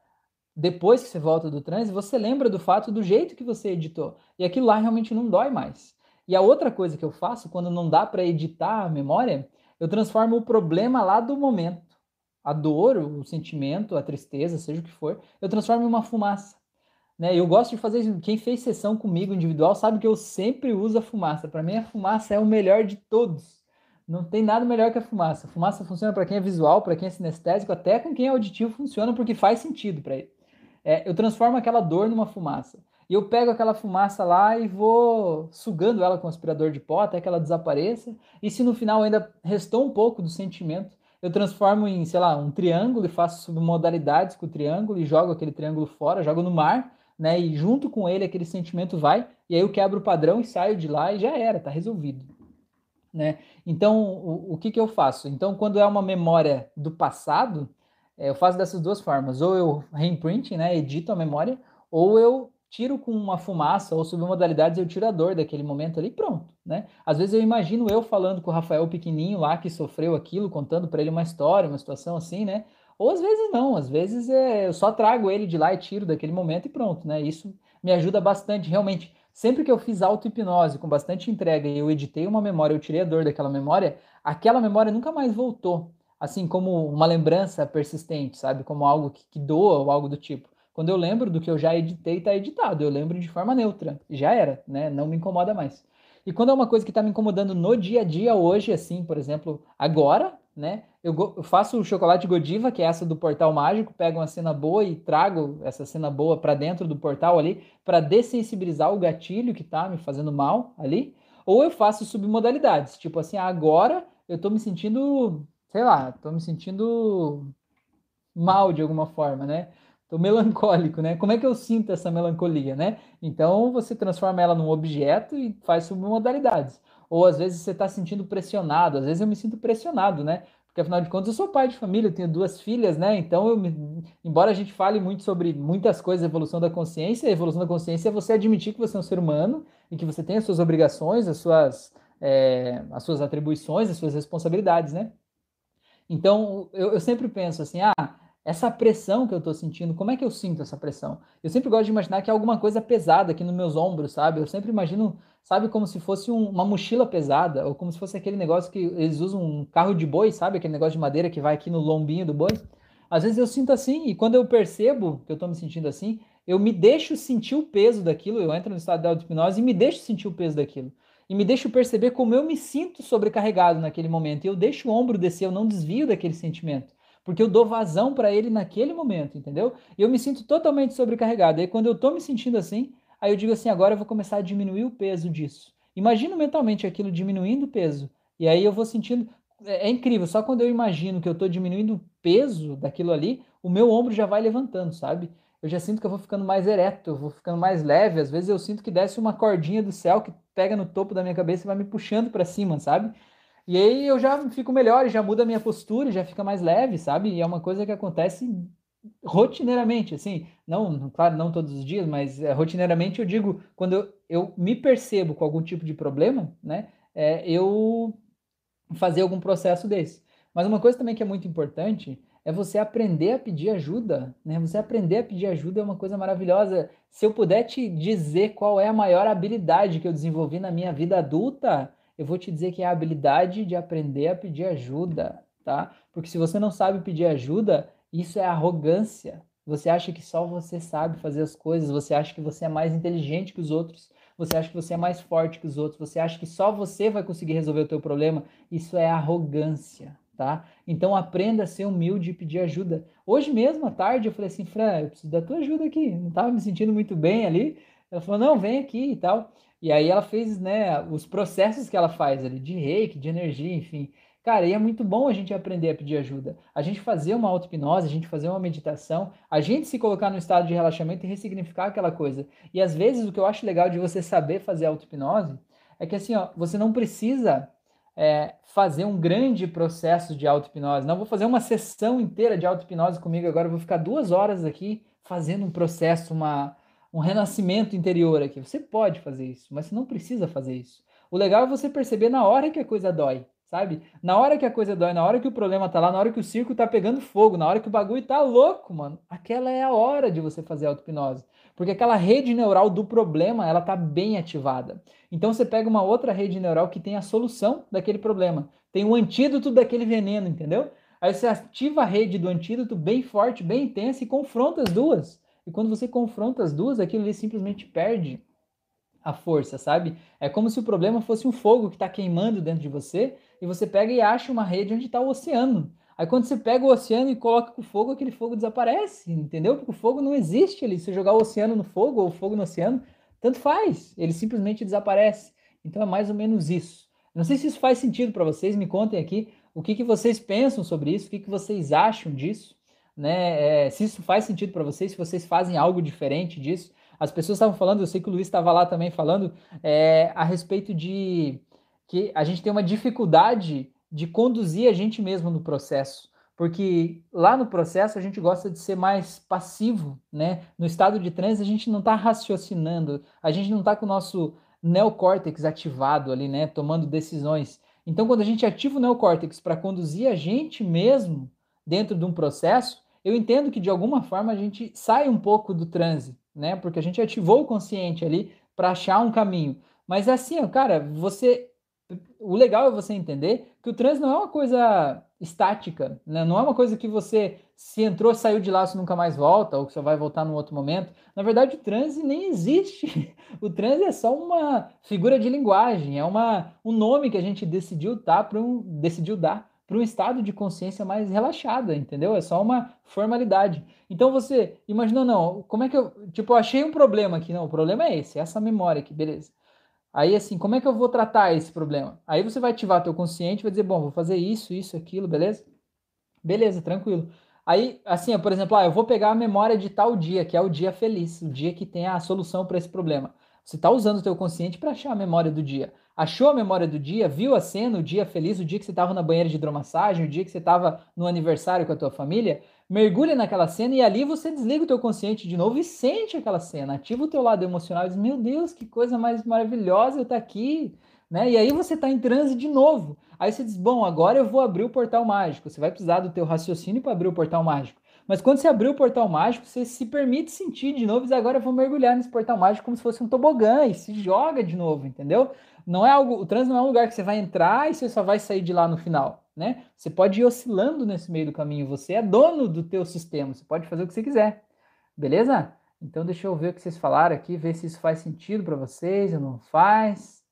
depois que você volta do transe, você lembra do fato do jeito que você editou. E aquilo lá realmente não dói mais. E a outra coisa que eu faço, quando não dá para editar a memória, eu transformo o problema lá do momento, a dor, o sentimento, a tristeza, seja o que for, eu transformo em uma fumaça. Né? Eu gosto de fazer isso. Quem fez sessão comigo individual sabe que eu sempre uso a fumaça. Para mim, a fumaça é o melhor de todos. Não tem nada melhor que a fumaça. A fumaça funciona para quem é visual, para quem é sinestésico, até com quem é auditivo funciona porque faz sentido para ele. É, eu transformo aquela dor numa fumaça. E eu pego aquela fumaça lá e vou sugando ela com o aspirador de pó até que ela desapareça. E se no final ainda restou um pouco do sentimento, eu transformo em, sei lá, um triângulo e faço submodalidades com o triângulo e jogo aquele triângulo fora, jogo no mar, né? E junto com ele aquele sentimento vai, e aí eu quebro o padrão e saio de lá e já era, tá resolvido. Né? Então, o, o que, que eu faço? Então, quando é uma memória do passado, é, eu faço dessas duas formas. Ou eu reimprinting, né, edito a memória, ou eu tiro com uma fumaça ou submodalidades eu tiro a dor daquele momento ali pronto, né? Às vezes eu imagino eu falando com o Rafael pequenininho lá que sofreu aquilo, contando para ele uma história, uma situação assim, né? Ou às vezes não, às vezes é, eu só trago ele de lá e tiro daquele momento e pronto, né? Isso me ajuda bastante, realmente. Sempre que eu fiz auto-hipnose com bastante entrega e eu editei uma memória, eu tirei a dor daquela memória, aquela memória nunca mais voltou, assim como uma lembrança persistente, sabe? Como algo que, que doa ou algo do tipo. Quando eu lembro do que eu já editei, está editado. Eu lembro de forma neutra. Já era, né? Não me incomoda mais. E quando é uma coisa que está me incomodando no dia a dia hoje, assim, por exemplo, agora, né? Eu, eu faço o chocolate Godiva, que é essa do portal mágico, pego uma cena boa e trago essa cena boa para dentro do portal ali, para dessensibilizar o gatilho que está me fazendo mal ali. Ou eu faço submodalidades, tipo assim, agora eu estou me sentindo, sei lá, estou me sentindo mal de alguma forma, né? Tô melancólico, né? Como é que eu sinto essa melancolia, né? Então você transforma ela num objeto e faz submodalidades. Ou às vezes você está sentindo pressionado, às vezes eu me sinto pressionado, né? Porque afinal de contas eu sou pai de família, eu tenho duas filhas, né? Então, eu embora a gente fale muito sobre muitas coisas, evolução da consciência, a evolução da consciência é você admitir que você é um ser humano e que você tem as suas obrigações, as suas, é... as suas atribuições, as suas responsabilidades, né? Então, eu, eu sempre penso assim, ah, essa pressão que eu estou sentindo, como é que eu sinto essa pressão? Eu sempre gosto de imaginar que é alguma coisa pesada aqui nos meus ombros, sabe? Eu sempre imagino, sabe, como se fosse um, uma mochila pesada, ou como se fosse aquele negócio que eles usam um carro de boi, sabe? Aquele negócio de madeira que vai aqui no lombinho do boi. Às vezes eu sinto assim, e quando eu percebo que eu estou me sentindo assim, eu me deixo sentir o peso daquilo, eu entro no estado de auto-hipnose e me deixo sentir o peso daquilo. E me deixo perceber como eu me sinto sobrecarregado naquele momento. E eu deixo o ombro descer, eu não desvio daquele sentimento porque eu dou vazão para ele naquele momento, entendeu? E eu me sinto totalmente sobrecarregado. E quando eu estou me sentindo assim, aí eu digo assim: agora eu vou começar a diminuir o peso disso. Imagino mentalmente aquilo diminuindo o peso. E aí eu vou sentindo. É, é incrível, só quando eu imagino que eu estou diminuindo o peso daquilo ali, o meu ombro já vai levantando, sabe? Eu já sinto que eu vou ficando mais ereto, eu vou ficando mais leve. Às vezes eu sinto que desce uma cordinha do céu que pega no topo da minha cabeça e vai me puxando para cima, sabe? E aí eu já fico melhor, já muda a minha postura, já fica mais leve, sabe? E é uma coisa que acontece rotineiramente, assim, não, claro, não todos os dias, mas é, rotineiramente eu digo, quando eu, eu me percebo com algum tipo de problema, né, é, eu fazer algum processo desse. Mas uma coisa também que é muito importante é você aprender a pedir ajuda, né? Você aprender a pedir ajuda é uma coisa maravilhosa. Se eu puder te dizer qual é a maior habilidade que eu desenvolvi na minha vida adulta, eu vou te dizer que é a habilidade de aprender a pedir ajuda, tá? Porque se você não sabe pedir ajuda, isso é arrogância. Você acha que só você sabe fazer as coisas, você acha que você é mais inteligente que os outros, você acha que você é mais forte que os outros, você acha que só você vai conseguir resolver o teu problema. Isso é arrogância, tá? Então aprenda a ser humilde e pedir ajuda. Hoje mesmo, à tarde, eu falei assim, Fran, eu preciso da tua ajuda aqui, não estava me sentindo muito bem ali. Ela falou, não, vem aqui e tal. E aí ela fez, né, os processos que ela faz ali, de reiki, de energia, enfim. Cara, e é muito bom a gente aprender a pedir ajuda. A gente fazer uma auto-hipnose, a gente fazer uma meditação, a gente se colocar no estado de relaxamento e ressignificar aquela coisa. E às vezes o que eu acho legal de você saber fazer auto-hipnose é que assim, ó, você não precisa é, fazer um grande processo de auto-hipnose. Não vou fazer uma sessão inteira de auto-hipnose comigo agora, vou ficar duas horas aqui fazendo um processo, uma, um renascimento interior aqui. Você pode fazer isso, mas você não precisa fazer isso. O legal é você perceber na hora que a coisa dói sabe? Na hora que a coisa dói, na hora que o problema tá lá, na hora que o circo tá pegando fogo, na hora que o bagulho tá louco, mano, aquela é a hora de você fazer auto-hipnose. Porque aquela rede neural do problema, ela tá bem ativada. Então você pega uma outra rede neural que tem a solução daquele problema, tem o antídoto daquele veneno, entendeu? Aí você ativa a rede do antídoto bem forte, bem intensa e confronta as duas. E quando você confronta as duas, aquilo ali simplesmente perde a força, sabe? É como se o problema fosse um fogo que está queimando dentro de você e você pega e acha uma rede onde está o oceano. Aí quando você pega o oceano e coloca com fogo, aquele fogo desaparece, entendeu? Porque o fogo não existe ali. Se jogar o oceano no fogo ou o fogo no oceano, tanto faz, ele simplesmente desaparece. Então é mais ou menos isso. Não sei se isso faz sentido para vocês, me contem aqui o que, que vocês pensam sobre isso, o que, que vocês acham disso, né? É, se isso faz sentido para vocês, se vocês fazem algo diferente disso. As pessoas estavam falando, eu sei que o Luiz estava lá também falando, é, a respeito de que a gente tem uma dificuldade de conduzir a gente mesmo no processo. Porque lá no processo a gente gosta de ser mais passivo, né? No estado de transe a gente não está raciocinando, a gente não está com o nosso neocórtex ativado ali, né? Tomando decisões. Então, quando a gente ativa o neocórtex para conduzir a gente mesmo dentro de um processo, eu entendo que de alguma forma a gente sai um pouco do transe, né? Porque a gente ativou o consciente ali para achar um caminho. Mas é assim, cara, você o legal é você entender que o trânsito não é uma coisa estática, né? não é uma coisa que você se entrou, saiu de lá, você nunca mais volta, ou que você vai voltar num outro momento. Na verdade, o trânsito nem existe. O trânsito é só uma figura de linguagem, é uma, um nome que a gente decidiu, tá para um, decidiu dar para um estado de consciência mais relaxada, entendeu? É só uma formalidade. Então você imaginou, não, como é que eu, tipo, eu achei um problema aqui, não, o problema é esse, essa memória aqui, beleza. Aí, assim, como é que eu vou tratar esse problema? Aí você vai ativar teu consciente, vai dizer, bom, vou fazer isso, isso, aquilo, beleza? Beleza, tranquilo. Aí, assim, por exemplo, ah, eu vou pegar a memória de tal dia, que é o dia feliz, o dia que tem a solução para esse problema. Você está usando o teu consciente para achar a memória do dia. Achou a memória do dia, viu a cena, o dia feliz, o dia que você estava na banheira de hidromassagem, o dia que você estava no aniversário com a tua família, mergulha naquela cena e ali você desliga o teu consciente de novo e sente aquela cena, ativa o teu lado emocional e diz, meu Deus, que coisa mais maravilhosa eu estar tá aqui, né? E aí você está em transe de novo. Aí você diz, bom, agora eu vou abrir o portal mágico. Você vai precisar do teu raciocínio para abrir o portal mágico. Mas quando você abrir o portal mágico, você se permite sentir de novo e diz, agora eu vou mergulhar nesse portal mágico como se fosse um tobogã e se joga de novo, entendeu? Não é algo, o transe não é um lugar que você vai entrar e você só vai sair de lá no final né? Você pode ir oscilando nesse meio do caminho, você é dono do teu sistema, você pode fazer o que você quiser. Beleza? Então deixa eu ver o que vocês falaram aqui, ver se isso faz sentido para vocês ou não faz.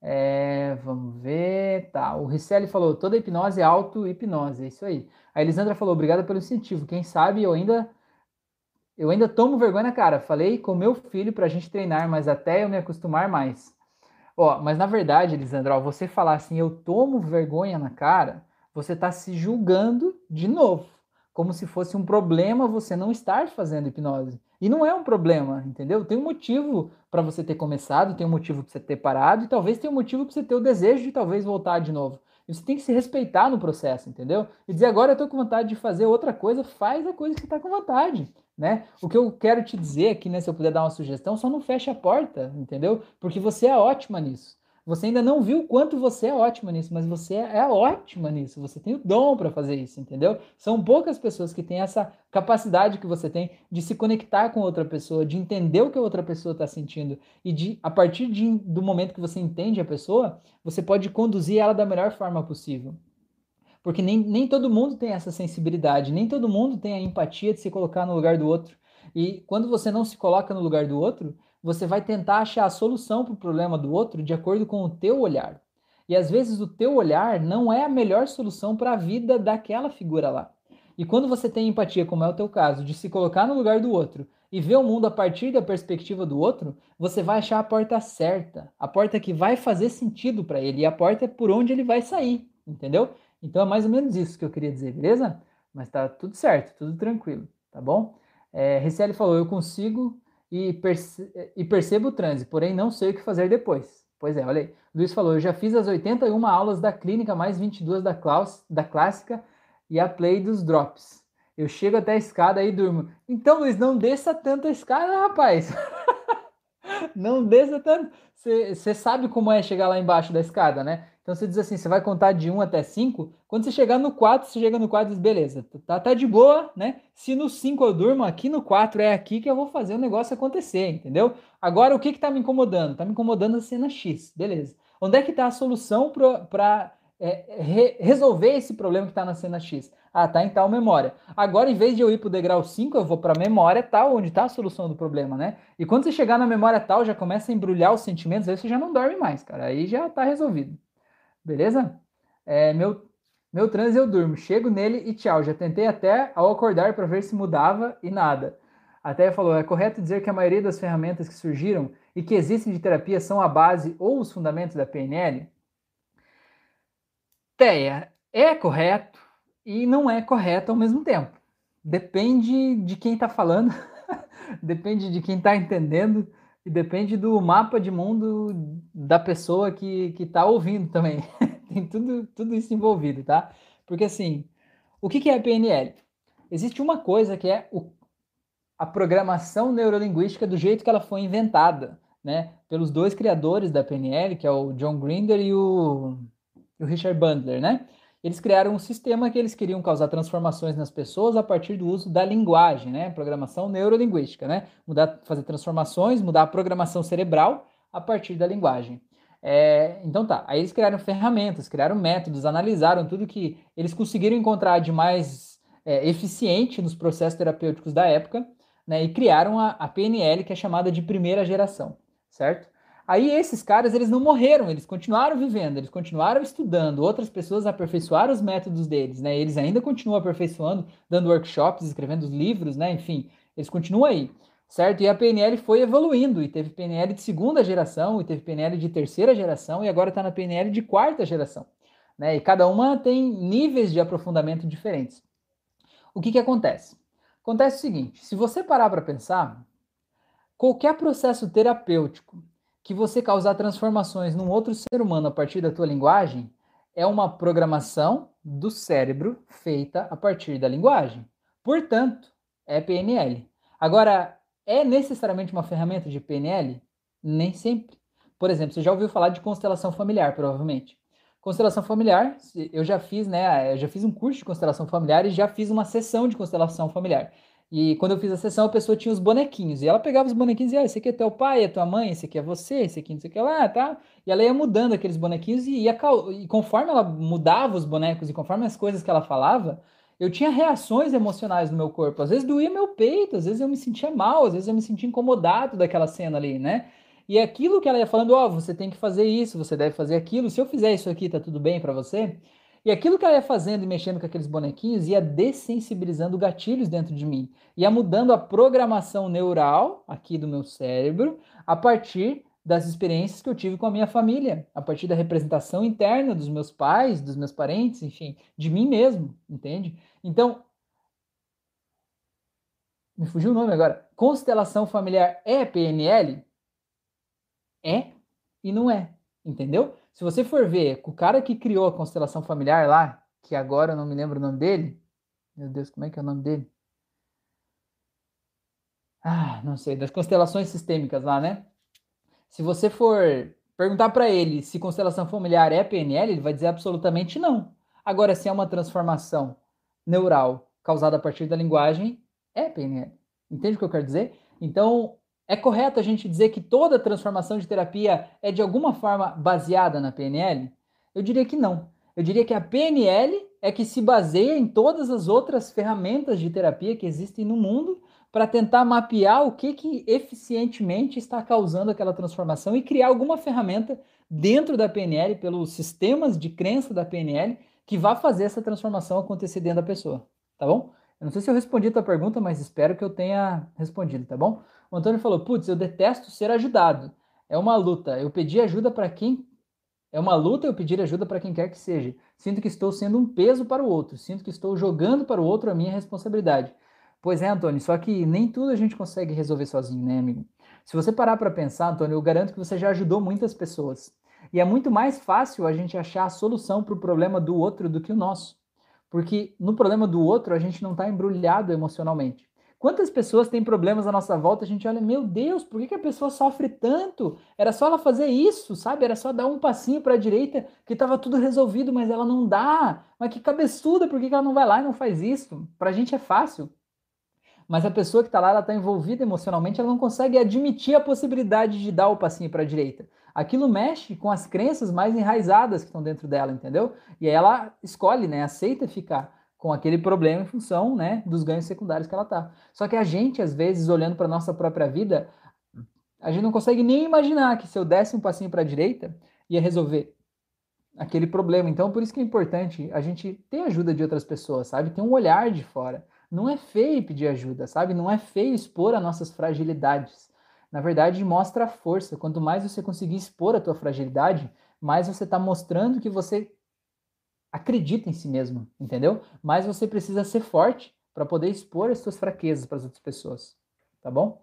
É, vamos ver. Tá, o Ricelli falou: toda hipnose é auto-hipnose, é isso aí. A Elisandra falou: obrigada pelo incentivo. Quem sabe eu ainda eu ainda tomo vergonha na cara. Falei com meu filho para a gente treinar, mas até eu me acostumar mais. Ó, mas na verdade, Elisandro, ó, você falar assim, eu tomo vergonha na cara, você está se julgando de novo, como se fosse um problema você não estar fazendo hipnose. E não é um problema, entendeu? Tem um motivo para você ter começado, tem um motivo para você ter parado, e talvez tenha um motivo para você ter o desejo de talvez voltar de novo. E você tem que se respeitar no processo, entendeu? E dizer, agora eu estou com vontade de fazer outra coisa, faz a coisa que está com vontade né? O que eu quero te dizer aqui, né, se eu puder dar uma sugestão, só não feche a porta, entendeu? Porque você é ótima nisso. Você ainda não viu quanto você é ótima nisso, mas você é ótima nisso. Você tem o dom para fazer isso, entendeu? São poucas pessoas que têm essa capacidade que você tem de se conectar com outra pessoa, de entender o que a outra pessoa está sentindo e de, a partir de, do momento que você entende a pessoa, você pode conduzir ela da melhor forma possível. Porque nem, nem todo mundo tem essa sensibilidade, nem todo mundo tem a empatia de se colocar no lugar do outro. E quando você não se coloca no lugar do outro, você vai tentar achar a solução para o problema do outro de acordo com o teu olhar. E às vezes o teu olhar não é a melhor solução para a vida daquela figura lá. E quando você tem empatia, como é o teu caso, de se colocar no lugar do outro e ver o mundo a partir da perspectiva do outro, você vai achar a porta certa, a porta que vai fazer sentido para ele e a porta é por onde ele vai sair, entendeu? Então é mais ou menos isso que eu queria dizer, beleza? Mas tá tudo certo, tudo tranquilo, tá bom? É, falou, eu consigo e, perce e percebo o transe, porém não sei o que fazer depois. Pois é, olha aí. Luiz falou, eu já fiz as 81 aulas da clínica, mais 22 da, claus, da clássica e a play dos drops. Eu chego até a escada e durmo. Então, Luiz, não desça tanto a escada, rapaz. não desça tanto. Você sabe como é chegar lá embaixo da escada, né? Então você diz assim, você vai contar de 1 até 5. Quando você chegar no 4, você chega no 4 e diz, beleza, tá, tá de boa, né? Se no 5 eu durmo, aqui no 4 é aqui que eu vou fazer o negócio acontecer, entendeu? Agora, o que que tá me incomodando? Tá me incomodando a cena X, beleza. Onde é que tá a solução para é, re, resolver esse problema que está na cena X? Ah, tá em tal memória. Agora, em vez de eu ir para o degrau 5, eu vou para a memória tal, onde está a solução do problema, né? E quando você chegar na memória tal, já começa a embrulhar os sentimentos, aí você já não dorme mais, cara. Aí já está resolvido. Beleza? É, meu, meu transe eu durmo. Chego nele e tchau. Já tentei até ao acordar para ver se mudava e nada. Até falou: é correto dizer que a maioria das ferramentas que surgiram e que existem de terapia são a base ou os fundamentos da PNL? Teia, é correto e não é correto ao mesmo tempo. Depende de quem está falando, depende de quem está entendendo e depende do mapa de mundo da pessoa que está ouvindo também. Tem tudo, tudo isso envolvido, tá? Porque assim, o que, que é PNL? Existe uma coisa que é o, a programação neurolinguística do jeito que ela foi inventada, né? Pelos dois criadores da PNL, que é o John Grinder e o, e o Richard Bandler, né? Eles criaram um sistema que eles queriam causar transformações nas pessoas a partir do uso da linguagem, né? Programação neurolinguística, né? Mudar, fazer transformações, mudar a programação cerebral a partir da linguagem. É, então tá, aí eles criaram ferramentas, criaram métodos, analisaram tudo que eles conseguiram encontrar de mais é, eficiente nos processos terapêuticos da época, né? E criaram a, a PNL, que é chamada de primeira geração, certo? Aí esses caras, eles não morreram, eles continuaram vivendo, eles continuaram estudando, outras pessoas aperfeiçoaram os métodos deles, né? Eles ainda continuam aperfeiçoando, dando workshops, escrevendo livros, né? Enfim, eles continuam aí, certo? E a PNL foi evoluindo, e teve PNL de segunda geração, e teve PNL de terceira geração, e agora está na PNL de quarta geração, né? E cada uma tem níveis de aprofundamento diferentes. O que que acontece? Acontece o seguinte, se você parar para pensar, qualquer processo terapêutico que você causar transformações num outro ser humano a partir da tua linguagem é uma programação do cérebro feita a partir da linguagem. Portanto, é PNL. Agora, é necessariamente uma ferramenta de PNL? Nem sempre. Por exemplo, você já ouviu falar de constelação familiar, provavelmente. Constelação familiar, eu já fiz, né? Eu já fiz um curso de constelação familiar e já fiz uma sessão de constelação familiar. E quando eu fiz a sessão, a pessoa tinha os bonequinhos. E ela pegava os bonequinhos e, ah, esse aqui é teu pai, é tua mãe, esse aqui é você, esse aqui não sei o que lá, tá? E ela ia mudando aqueles bonequinhos e, ia, e conforme ela mudava os bonecos e conforme as coisas que ela falava, eu tinha reações emocionais no meu corpo. Às vezes doía meu peito, às vezes eu me sentia mal, às vezes eu me sentia incomodado daquela cena ali, né? E aquilo que ela ia falando, ó, oh, você tem que fazer isso, você deve fazer aquilo. Se eu fizer isso aqui, tá tudo bem para você? E aquilo que ela ia fazendo e mexendo com aqueles bonequinhos ia dessensibilizando gatilhos dentro de mim, ia mudando a programação neural aqui do meu cérebro a partir das experiências que eu tive com a minha família, a partir da representação interna dos meus pais, dos meus parentes, enfim, de mim mesmo, entende? Então, me fugiu o nome agora. Constelação familiar é PNL? É e não é, entendeu? Se você for ver, o cara que criou a constelação familiar lá, que agora eu não me lembro o nome dele. Meu Deus, como é que é o nome dele? Ah, não sei, das constelações sistêmicas lá, né? Se você for perguntar para ele se constelação familiar é PNL, ele vai dizer absolutamente não. Agora, se é uma transformação neural causada a partir da linguagem, é PNL. Entende o que eu quero dizer? Então, é correto a gente dizer que toda transformação de terapia é de alguma forma baseada na PNL? Eu diria que não. Eu diria que a PNL é que se baseia em todas as outras ferramentas de terapia que existem no mundo, para tentar mapear o que, que eficientemente está causando aquela transformação e criar alguma ferramenta dentro da PNL, pelos sistemas de crença da PNL, que vá fazer essa transformação acontecer dentro da pessoa, tá bom? Eu não sei se eu respondi a tua pergunta, mas espero que eu tenha respondido, tá bom? O Antônio falou: putz, eu detesto ser ajudado. É uma luta. Eu pedi ajuda para quem. É uma luta eu pedir ajuda para quem quer que seja. Sinto que estou sendo um peso para o outro. Sinto que estou jogando para o outro a minha responsabilidade. Pois é, Antônio, só que nem tudo a gente consegue resolver sozinho, né, amigo? Se você parar para pensar, Antônio, eu garanto que você já ajudou muitas pessoas. E é muito mais fácil a gente achar a solução para o problema do outro do que o nosso. Porque no problema do outro a gente não está embrulhado emocionalmente. Quantas pessoas têm problemas à nossa volta? A gente olha, meu Deus, por que, que a pessoa sofre tanto? Era só ela fazer isso, sabe? Era só dar um passinho para a direita que estava tudo resolvido, mas ela não dá. Mas que cabeçuda, por que, que ela não vai lá e não faz isso? Para a gente é fácil. Mas a pessoa que está lá, ela está envolvida emocionalmente, ela não consegue admitir a possibilidade de dar o passinho para a direita aquilo mexe com as crenças mais enraizadas que estão dentro dela, entendeu? E aí ela escolhe, né, aceita ficar com aquele problema em função, né, dos ganhos secundários que ela tá. Só que a gente, às vezes, olhando para nossa própria vida, a gente não consegue nem imaginar que se eu desse um passinho para a direita, ia resolver aquele problema. Então, por isso que é importante a gente ter ajuda de outras pessoas, sabe? Ter um olhar de fora. Não é feio pedir ajuda, sabe? Não é feio expor as nossas fragilidades na verdade, mostra a força. Quanto mais você conseguir expor a tua fragilidade, mais você está mostrando que você acredita em si mesmo, entendeu? Mais você precisa ser forte para poder expor as suas fraquezas para as outras pessoas, tá bom?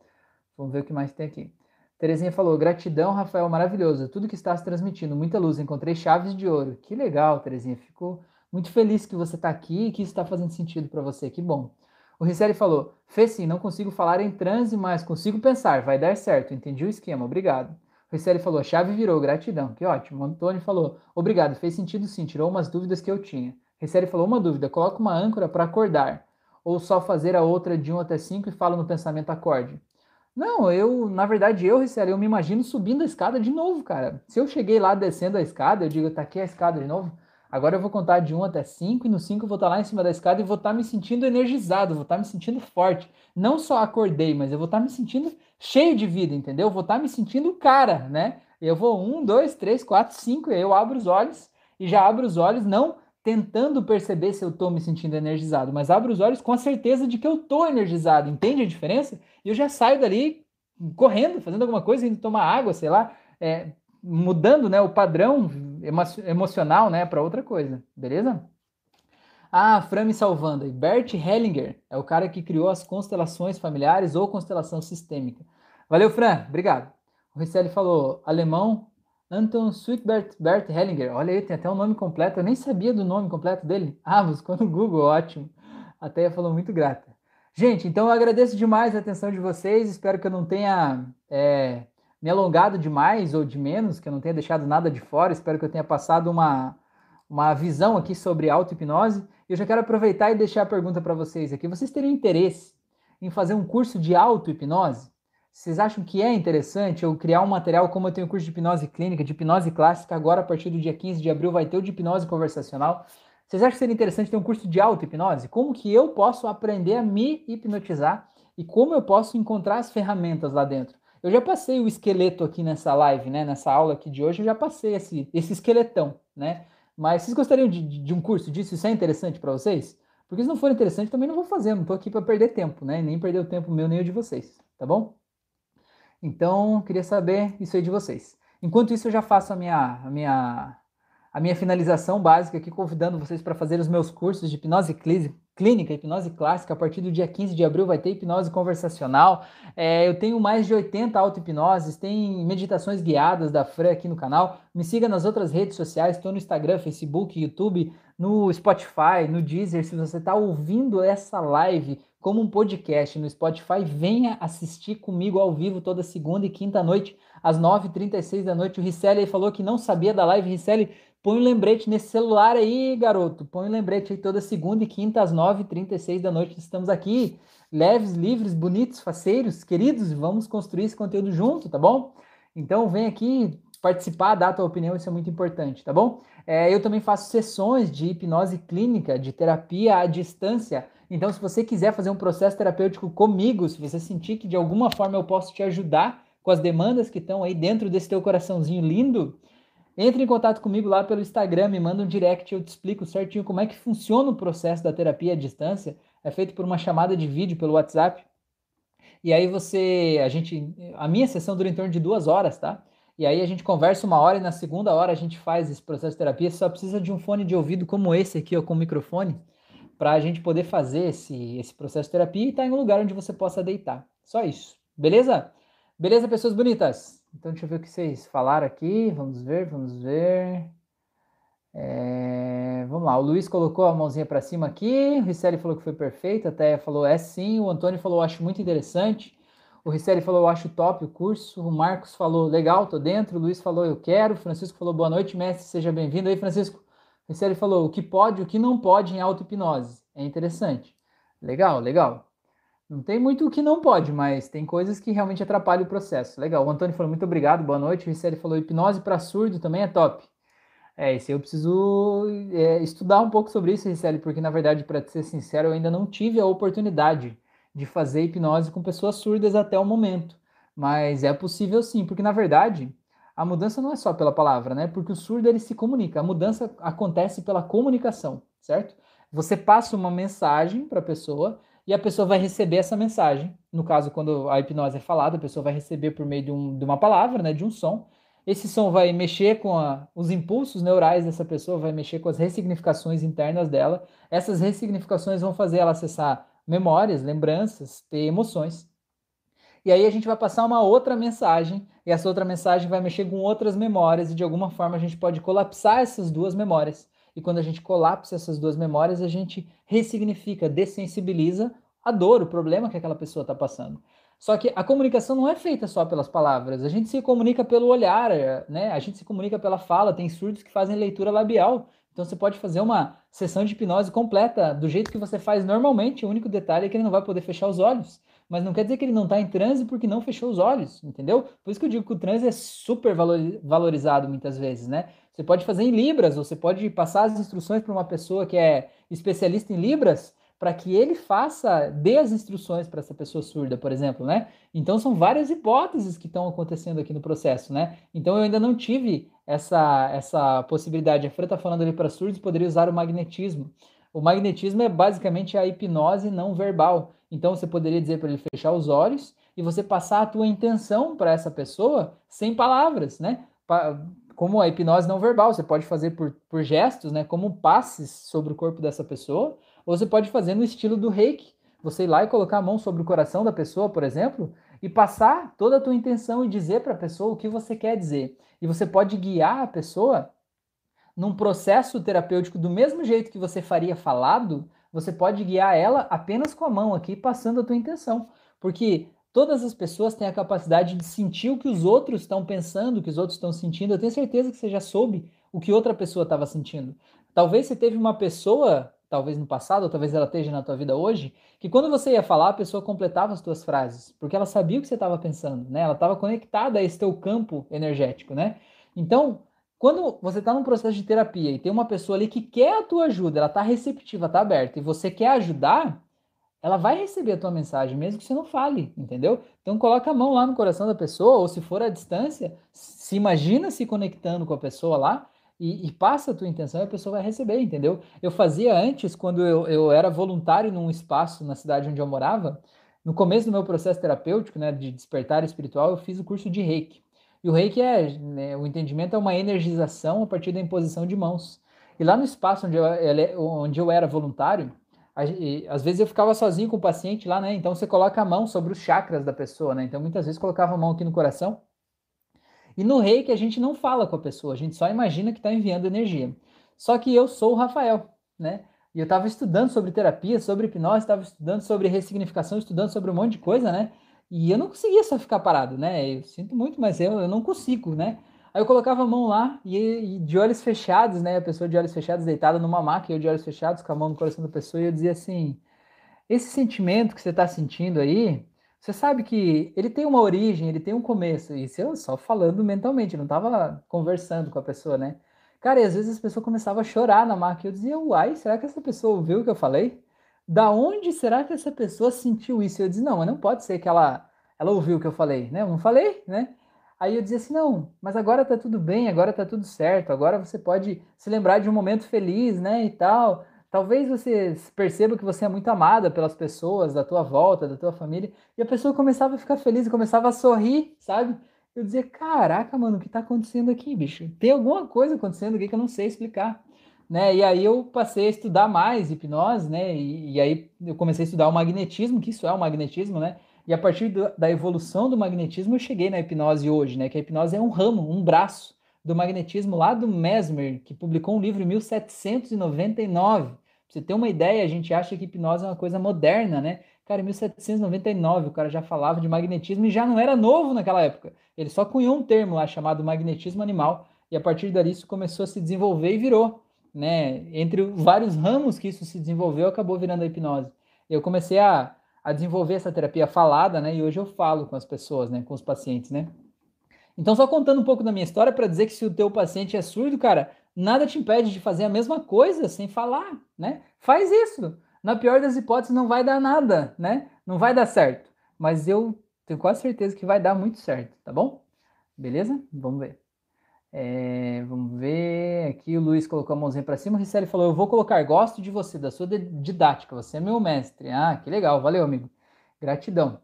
Vamos ver o que mais tem aqui. Terezinha falou: gratidão, Rafael, maravilhoso. Tudo que está se transmitindo, muita luz. Encontrei chaves de ouro. Que legal, Terezinha. Fico muito feliz que você está aqui e que isso está fazendo sentido para você. Que bom. O Risselli falou: Fê sim, não consigo falar em transe, mas consigo pensar, vai dar certo. Entendi o esquema, obrigado. O Risselli falou: chave virou, gratidão, que ótimo. O Antônio falou: obrigado, fez sentido sim, tirou umas dúvidas que eu tinha. O Risselli falou: uma dúvida, coloca uma âncora para acordar. Ou só fazer a outra de 1 até 5 e fala no pensamento acorde. Não, eu, na verdade, eu, Risselli, eu me imagino subindo a escada de novo, cara. Se eu cheguei lá descendo a escada, eu digo, tá aqui a escada de novo. Agora eu vou contar de 1 até 5 e no 5 eu vou estar lá em cima da escada e vou estar me sentindo energizado, vou estar me sentindo forte. Não só acordei, mas eu vou estar me sentindo cheio de vida, entendeu? Eu vou estar me sentindo cara, né? Eu vou 1, 2, 3, 4, 5, e aí eu abro os olhos e já abro os olhos não tentando perceber se eu estou me sentindo energizado, mas abro os olhos com a certeza de que eu estou energizado, entende a diferença? E eu já saio dali correndo, fazendo alguma coisa, indo tomar água, sei lá, é, mudando né, o padrão emo emocional né, para outra coisa, beleza? Ah, Fran me salvando. Bert Hellinger é o cara que criou as constelações familiares ou constelação sistêmica. Valeu, Fran. Obrigado. O Risselli falou alemão Anton Sweetbert Bert Hellinger. Olha aí, tem até o um nome completo. Eu nem sabia do nome completo dele. Ah, buscou no Google, ótimo. A Teia falou muito grata. Gente, então eu agradeço demais a atenção de vocês. Espero que eu não tenha é, me alongado demais ou de menos, que eu não tenha deixado nada de fora. Espero que eu tenha passado uma, uma visão aqui sobre auto-hipnose. Eu já quero aproveitar e deixar a pergunta para vocês aqui. Vocês teriam interesse em fazer um curso de auto-hipnose? Vocês acham que é interessante eu criar um material como eu tenho curso de hipnose clínica, de hipnose clássica, agora a partir do dia 15 de abril vai ter o de hipnose conversacional. Vocês acham que seria interessante ter um curso de auto-hipnose? Como que eu posso aprender a me hipnotizar e como eu posso encontrar as ferramentas lá dentro? Eu já passei o esqueleto aqui nessa live, né? Nessa aula aqui de hoje, eu já passei esse, esse esqueletão, né? Mas vocês gostariam de, de um curso disso? Isso é interessante para vocês? Porque se não for interessante, também não vou fazer. Não estou aqui para perder tempo, né? Nem perder o tempo meu nem o de vocês, tá bom? Então, queria saber isso aí de vocês. Enquanto isso, eu já faço a minha, a minha, a minha finalização básica aqui, convidando vocês para fazer os meus cursos de hipnose clínica, hipnose clássica. A partir do dia 15 de abril vai ter hipnose conversacional. É, eu tenho mais de 80 auto-hipnoses, tem meditações guiadas da Fran aqui no canal. Me siga nas outras redes sociais, estou no Instagram, Facebook, YouTube, no Spotify, no Deezer. Se você está ouvindo essa live como um podcast no Spotify, venha assistir comigo ao vivo toda segunda e quinta noite, às 9h36 da noite. O Risselli falou que não sabia da live. Risselli, Põe um lembrete nesse celular aí, garoto. Põe um lembrete aí toda segunda e quinta às 9h36 da noite. Estamos aqui, leves, livres, bonitos, faceiros, queridos. Vamos construir esse conteúdo junto, tá bom? Então vem aqui participar, dar a tua opinião, isso é muito importante, tá bom? É, eu também faço sessões de hipnose clínica, de terapia à distância. Então, se você quiser fazer um processo terapêutico comigo, se você sentir que de alguma forma eu posso te ajudar com as demandas que estão aí dentro desse teu coraçãozinho lindo, entre em contato comigo lá pelo Instagram, me manda um direct, eu te explico certinho como é que funciona o processo da terapia à distância. É feito por uma chamada de vídeo pelo WhatsApp. E aí você, a gente, a minha sessão dura em torno de duas horas, tá? E aí a gente conversa uma hora e na segunda hora a gente faz esse processo de terapia. Você só precisa de um fone de ouvido como esse aqui, ó, com microfone, para a gente poder fazer esse, esse processo de terapia e estar tá em um lugar onde você possa deitar. Só isso. Beleza? Beleza, pessoas bonitas? Então deixa eu ver o que vocês falaram aqui. Vamos ver, vamos ver. É, vamos lá, o Luiz colocou a mãozinha para cima aqui, o Ricelli falou que foi perfeito, até falou é sim, o Antônio falou acho muito interessante, o Ricelli falou acho top o curso, o Marcos falou legal, tô dentro, o Luiz falou eu quero, o Francisco falou boa noite, mestre, seja bem-vindo aí, Francisco. O Ricelli falou o que pode, o que não pode em auto-hipnose, é interessante. Legal, legal. Não tem muito o que não pode, mas tem coisas que realmente atrapalham o processo. Legal. O Antônio falou muito obrigado, boa noite. O Ricelli falou hipnose para surdo também é top. É, esse eu preciso é, estudar um pouco sobre isso, Ricelli, porque na verdade, para ser sincero, eu ainda não tive a oportunidade de fazer hipnose com pessoas surdas até o momento. Mas é possível sim, porque na verdade a mudança não é só pela palavra, né? Porque o surdo ele se comunica, a mudança acontece pela comunicação, certo? Você passa uma mensagem para a pessoa e a pessoa vai receber essa mensagem. No caso, quando a hipnose é falada, a pessoa vai receber por meio de, um, de uma palavra, né, de um som, esse som vai mexer com a, os impulsos neurais dessa pessoa, vai mexer com as ressignificações internas dela. Essas ressignificações vão fazer ela acessar memórias, lembranças, ter emoções. E aí a gente vai passar uma outra mensagem, e essa outra mensagem vai mexer com outras memórias, e de alguma forma a gente pode colapsar essas duas memórias. E quando a gente colapsa essas duas memórias, a gente ressignifica, dessensibiliza a dor, o problema que aquela pessoa está passando. Só que a comunicação não é feita só pelas palavras, a gente se comunica pelo olhar, né? A gente se comunica pela fala, tem surdos que fazem leitura labial. Então você pode fazer uma sessão de hipnose completa do jeito que você faz normalmente, o único detalhe é que ele não vai poder fechar os olhos. Mas não quer dizer que ele não está em transe porque não fechou os olhos, entendeu? Por isso que eu digo que o transe é super valorizado muitas vezes, né? Você pode fazer em Libras, você pode passar as instruções para uma pessoa que é especialista em Libras, para que ele faça, dê as instruções para essa pessoa surda, por exemplo, né? Então são várias hipóteses que estão acontecendo aqui no processo, né? Então eu ainda não tive essa, essa possibilidade. A Fran está falando ali para surdos, poderia usar o magnetismo. O magnetismo é basicamente a hipnose não verbal. Então você poderia dizer para ele fechar os olhos e você passar a tua intenção para essa pessoa sem palavras, né? Como a hipnose não verbal, você pode fazer por, por gestos, né? Como passes sobre o corpo dessa pessoa, ou você pode fazer no estilo do reiki. Você ir lá e colocar a mão sobre o coração da pessoa, por exemplo, e passar toda a tua intenção e dizer para a pessoa o que você quer dizer. E você pode guiar a pessoa num processo terapêutico do mesmo jeito que você faria falado, você pode guiar ela apenas com a mão aqui, passando a tua intenção. Porque todas as pessoas têm a capacidade de sentir o que os outros estão pensando, o que os outros estão sentindo. Eu tenho certeza que você já soube o que outra pessoa estava sentindo. Talvez você teve uma pessoa talvez no passado, ou talvez ela esteja na tua vida hoje, que quando você ia falar, a pessoa completava as tuas frases, porque ela sabia o que você estava pensando, né? Ela estava conectada a esse teu campo energético, né? Então, quando você está num processo de terapia e tem uma pessoa ali que quer a tua ajuda, ela está receptiva, está aberta, e você quer ajudar, ela vai receber a tua mensagem, mesmo que você não fale, entendeu? Então coloca a mão lá no coração da pessoa, ou se for à distância, se imagina se conectando com a pessoa lá, e, e, passa a tua intenção e a pessoa vai receber, entendeu? Eu fazia antes, quando eu, eu era voluntário num espaço na cidade onde eu morava, no começo do meu processo terapêutico, né, de despertar espiritual, eu fiz o curso de reiki. E o reiki é, né, o entendimento é uma energização a partir da imposição de mãos. E lá no espaço onde eu, onde eu era voluntário, às vezes eu ficava sozinho com o paciente lá, né? Então você coloca a mão sobre os chakras da pessoa, né? Então muitas vezes colocava a mão aqui no coração e no reiki a gente não fala com a pessoa, a gente só imagina que está enviando energia. Só que eu sou o Rafael, né? E eu estava estudando sobre terapia, sobre hipnose, estava estudando sobre ressignificação, estudando sobre um monte de coisa, né? E eu não conseguia só ficar parado, né? Eu sinto muito, mas eu, eu não consigo, né? Aí eu colocava a mão lá e, e, de olhos fechados, né? A pessoa de olhos fechados deitada numa maca, eu de olhos fechados com a mão no coração da pessoa, e eu dizia assim: esse sentimento que você está sentindo aí, você sabe que ele tem uma origem, ele tem um começo. Isso eu só falando mentalmente, não estava conversando com a pessoa, né? Cara, e às vezes a pessoa começava a chorar na máquina. Eu dizia, uai, será que essa pessoa ouviu o que eu falei? da onde será que essa pessoa sentiu isso? Eu disse, não, mas não pode ser que ela, ela ouviu o que eu falei, né? Eu não falei, né? Aí eu dizia assim, não, mas agora tá tudo bem, agora tá tudo certo, agora você pode se lembrar de um momento feliz, né, e tal. Talvez você perceba que você é muito amada pelas pessoas da tua volta, da tua família, e a pessoa começava a ficar feliz começava a sorrir, sabe? Eu dizia, caraca, mano, o que tá acontecendo aqui, bicho? Tem alguma coisa acontecendo aqui que eu não sei explicar né? E aí eu passei a estudar mais hipnose, né? E, e, aí eu comecei a estudar o magnetismo, que isso é o magnetismo, né? E a partir do, da evolução do magnetismo eu cheguei na hipnose hoje, né? Que a hipnose é um ramo, um braço do magnetismo lá do Mesmer, que publicou um livro em 1799. Pra você ter uma ideia, a gente acha que hipnose é uma coisa moderna, né? Cara, em 1799 o cara já falava de magnetismo e já não era novo naquela época. Ele só cunhou um termo lá chamado magnetismo animal e a partir dali isso começou a se desenvolver e virou né? Entre vários ramos que isso se desenvolveu, acabou virando a hipnose. Eu comecei a, a desenvolver essa terapia falada, né? E hoje eu falo com as pessoas, né? Com os pacientes, né? Então, só contando um pouco da minha história para dizer que se o teu paciente é surdo, cara, nada te impede de fazer a mesma coisa sem falar, né? Faz isso. Na pior das hipóteses, não vai dar nada, né? Não vai dar certo. Mas eu tenho quase certeza que vai dar muito certo, tá bom? Beleza? Vamos ver. É, vamos ver. Aqui o Luiz colocou a mãozinha para cima. O Ricelli falou: Eu vou colocar, gosto de você, da sua didática. Você é meu mestre. Ah, que legal. Valeu, amigo. Gratidão.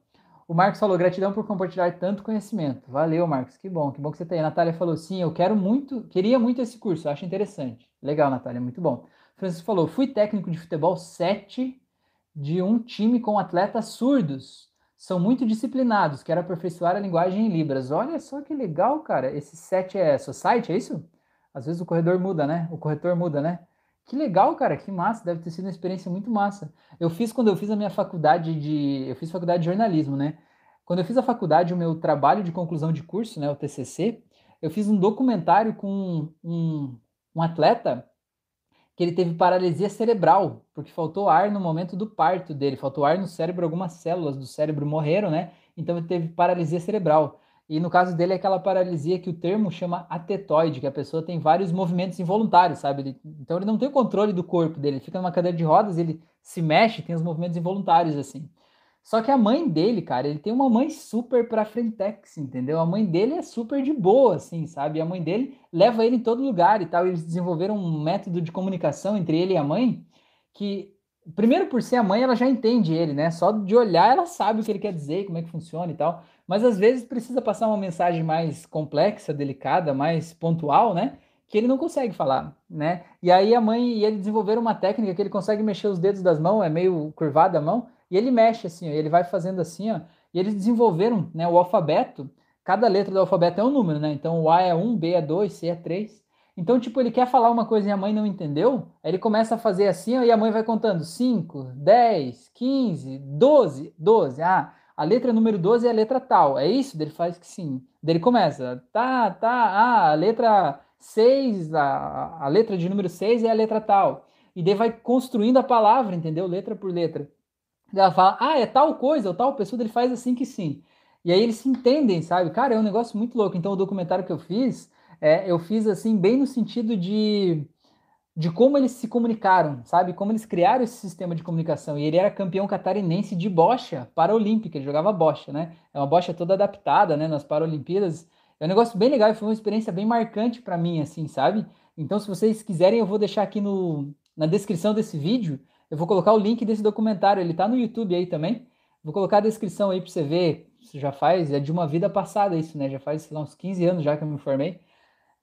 O Marcos falou: gratidão por compartilhar tanto conhecimento. Valeu, Marcos. Que bom, que bom que você está aí. A Natália falou: sim, eu quero muito, queria muito esse curso, acho interessante. Legal, Natália, muito bom. Francisco falou: fui técnico de futebol 7 de um time com atletas surdos são muito disciplinados, quero aperfeiçoar a linguagem em Libras. Olha só que legal, cara. Esse set é Society, é isso? Às vezes o corredor muda, né? O corretor muda, né? Que legal, cara, que massa, deve ter sido uma experiência muito massa. Eu fiz quando eu fiz a minha faculdade de. Eu fiz faculdade de jornalismo, né? Quando eu fiz a faculdade, o meu trabalho de conclusão de curso, né, o TCC, eu fiz um documentário com um, um atleta que ele teve paralisia cerebral, porque faltou ar no momento do parto dele, faltou ar no cérebro, algumas células do cérebro morreram, né? Então ele teve paralisia cerebral. E no caso dele é aquela paralisia que o termo chama atetoide, que a pessoa tem vários movimentos involuntários, sabe? Ele, então ele não tem o controle do corpo dele, ele fica numa cadeira de rodas, ele se mexe, tem os movimentos involuntários assim. Só que a mãe dele, cara, ele tem uma mãe super pra frentex, entendeu? A mãe dele é super de boa, assim, sabe? A mãe dele leva ele em todo lugar e tal. Eles desenvolveram um método de comunicação entre ele e a mãe que, primeiro por ser a mãe, ela já entende ele, né? Só de olhar ela sabe o que ele quer dizer, como é que funciona e tal. Mas às vezes precisa passar uma mensagem mais complexa, delicada, mais pontual, né? Que ele não consegue falar, né? E aí a mãe e ele desenvolveram uma técnica que ele consegue mexer os dedos das mãos, é meio curvada a mão e ele mexe assim, ó, ele vai fazendo assim, ó, e eles desenvolveram né, o alfabeto, cada letra do alfabeto é um número, né? Então o A é 1, B é 2, C é 3. Então, tipo, ele quer falar uma coisa e a mãe não entendeu, aí ele começa a fazer assim, ó, e a mãe vai contando 5, 10, 15, 12, 12. Ah, a letra número 12 é a letra tal. É isso? Ele faz que sim. Daí ele começa, tá, tá, ah, a letra 6, a, a letra de número 6 é a letra tal. E daí vai construindo a palavra, entendeu? Letra por letra. Ela fala, ah, é tal coisa, ou tal pessoa, ele faz assim que sim. E aí eles se entendem, sabe? Cara, é um negócio muito louco. Então, o documentário que eu fiz, é, eu fiz assim, bem no sentido de, de como eles se comunicaram, sabe? Como eles criaram esse sistema de comunicação. E ele era campeão catarinense de bocha paraolímpica, ele jogava bocha, né? É uma bocha toda adaptada, né, nas Paralimpíadas. É um negócio bem legal foi uma experiência bem marcante para mim, assim, sabe? Então, se vocês quiserem, eu vou deixar aqui no, na descrição desse vídeo eu vou colocar o link desse documentário, ele tá no YouTube aí também. Vou colocar a descrição aí para você ver. Isso já faz, é de uma vida passada isso, né? Já faz, sei lá, uns 15 anos já que eu me formei.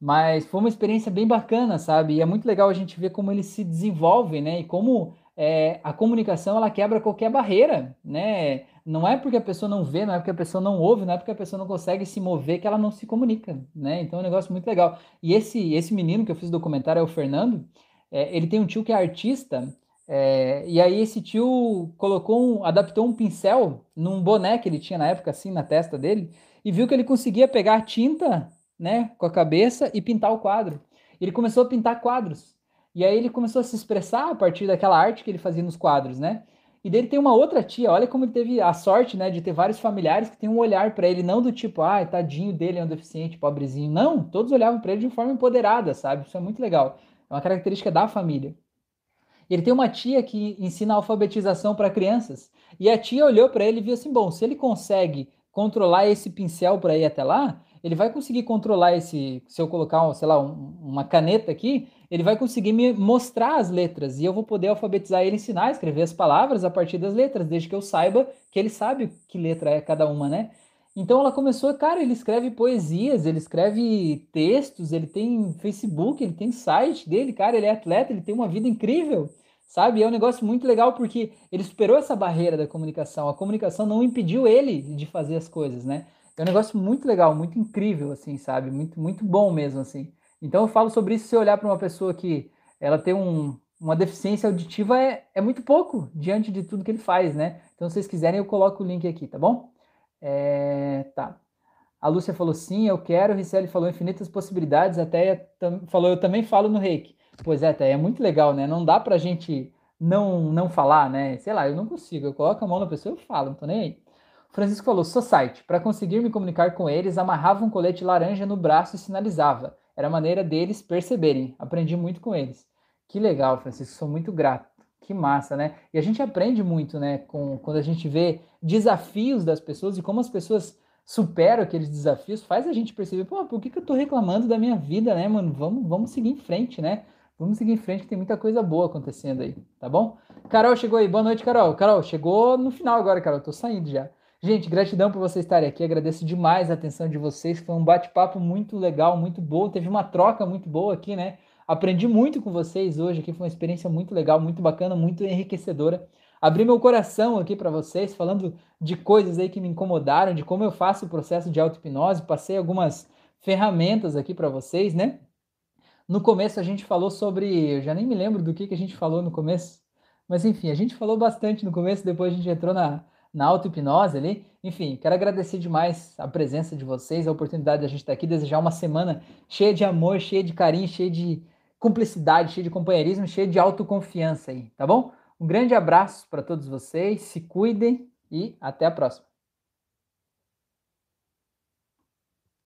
Mas foi uma experiência bem bacana, sabe? E é muito legal a gente ver como eles se desenvolvem, né? E como é, a comunicação ela quebra qualquer barreira, né? Não é porque a pessoa não vê, não é porque a pessoa não ouve, não é porque a pessoa não consegue se mover que ela não se comunica, né? Então é um negócio muito legal. E esse esse menino que eu fiz o documentário é o Fernando. É, ele tem um tio que é artista é, e aí esse tio colocou um, adaptou um pincel num boné que ele tinha na época, assim, na testa dele, e viu que ele conseguia pegar tinta, né, com a cabeça e pintar o quadro. Ele começou a pintar quadros. E aí ele começou a se expressar a partir daquela arte que ele fazia nos quadros, né? E dele tem uma outra tia, olha como ele teve a sorte, né, de ter vários familiares que tem um olhar para ele, não do tipo, ah, tadinho dele, é um deficiente, pobrezinho. Não, todos olhavam para ele de forma empoderada, sabe? Isso é muito legal. É uma característica da família. Ele tem uma tia que ensina alfabetização para crianças. E a tia olhou para ele e viu assim: bom, se ele consegue controlar esse pincel para ir até lá, ele vai conseguir controlar esse. Se eu colocar, sei lá, um, uma caneta aqui, ele vai conseguir me mostrar as letras e eu vou poder alfabetizar ele, ensinar escrever as palavras a partir das letras, desde que eu saiba que ele sabe que letra é cada uma, né? Então ela começou, cara, ele escreve poesias, ele escreve textos, ele tem Facebook, ele tem site dele, cara, ele é atleta, ele tem uma vida incrível, sabe? É um negócio muito legal porque ele superou essa barreira da comunicação. A comunicação não impediu ele de fazer as coisas, né? É um negócio muito legal, muito incrível, assim, sabe? Muito, muito bom mesmo, assim. Então eu falo sobre isso se olhar para uma pessoa que ela tem um, uma deficiência auditiva é, é muito pouco diante de tudo que ele faz, né? Então, se vocês quiserem, eu coloco o link aqui, tá bom? É, tá. A Lúcia falou sim, eu quero. Ricelli falou infinitas possibilidades. Até falou, eu também falo no reiki. Pois é, é muito legal, né? Não dá pra gente não não falar, né? Sei lá, eu não consigo. Eu coloco a mão na pessoa e falo, não tô nem aí. Francisco falou: Society. Para conseguir me comunicar com eles, amarrava um colete laranja no braço e sinalizava. Era a maneira deles perceberem. Aprendi muito com eles. Que legal, Francisco. Sou muito grato. Que massa, né? E a gente aprende muito, né? Com, quando a gente vê desafios das pessoas e como as pessoas superam aqueles desafios, faz a gente perceber, pô, por que, que eu tô reclamando da minha vida, né, mano? Vamos, vamos seguir em frente, né? Vamos seguir em frente que tem muita coisa boa acontecendo aí, tá bom? Carol chegou aí. Boa noite, Carol. Carol, chegou no final agora, Carol. Tô saindo já. Gente, gratidão por vocês estarem aqui. Agradeço demais a atenção de vocês. Foi um bate-papo muito legal, muito bom. Teve uma troca muito boa aqui, né? Aprendi muito com vocês hoje aqui, foi uma experiência muito legal, muito bacana, muito enriquecedora. Abri meu coração aqui para vocês, falando de coisas aí que me incomodaram, de como eu faço o processo de auto-hipnose, passei algumas ferramentas aqui para vocês, né? No começo a gente falou sobre, eu já nem me lembro do que, que a gente falou no começo, mas enfim, a gente falou bastante no começo, depois a gente entrou na, na auto-hipnose ali. Enfim, quero agradecer demais a presença de vocês, a oportunidade de a gente estar aqui, desejar uma semana cheia de amor, cheia de carinho, cheia de cumplicidade, cheio de companheirismo, cheio de autoconfiança aí, tá bom? Um grande abraço para todos vocês, se cuidem e até a próxima.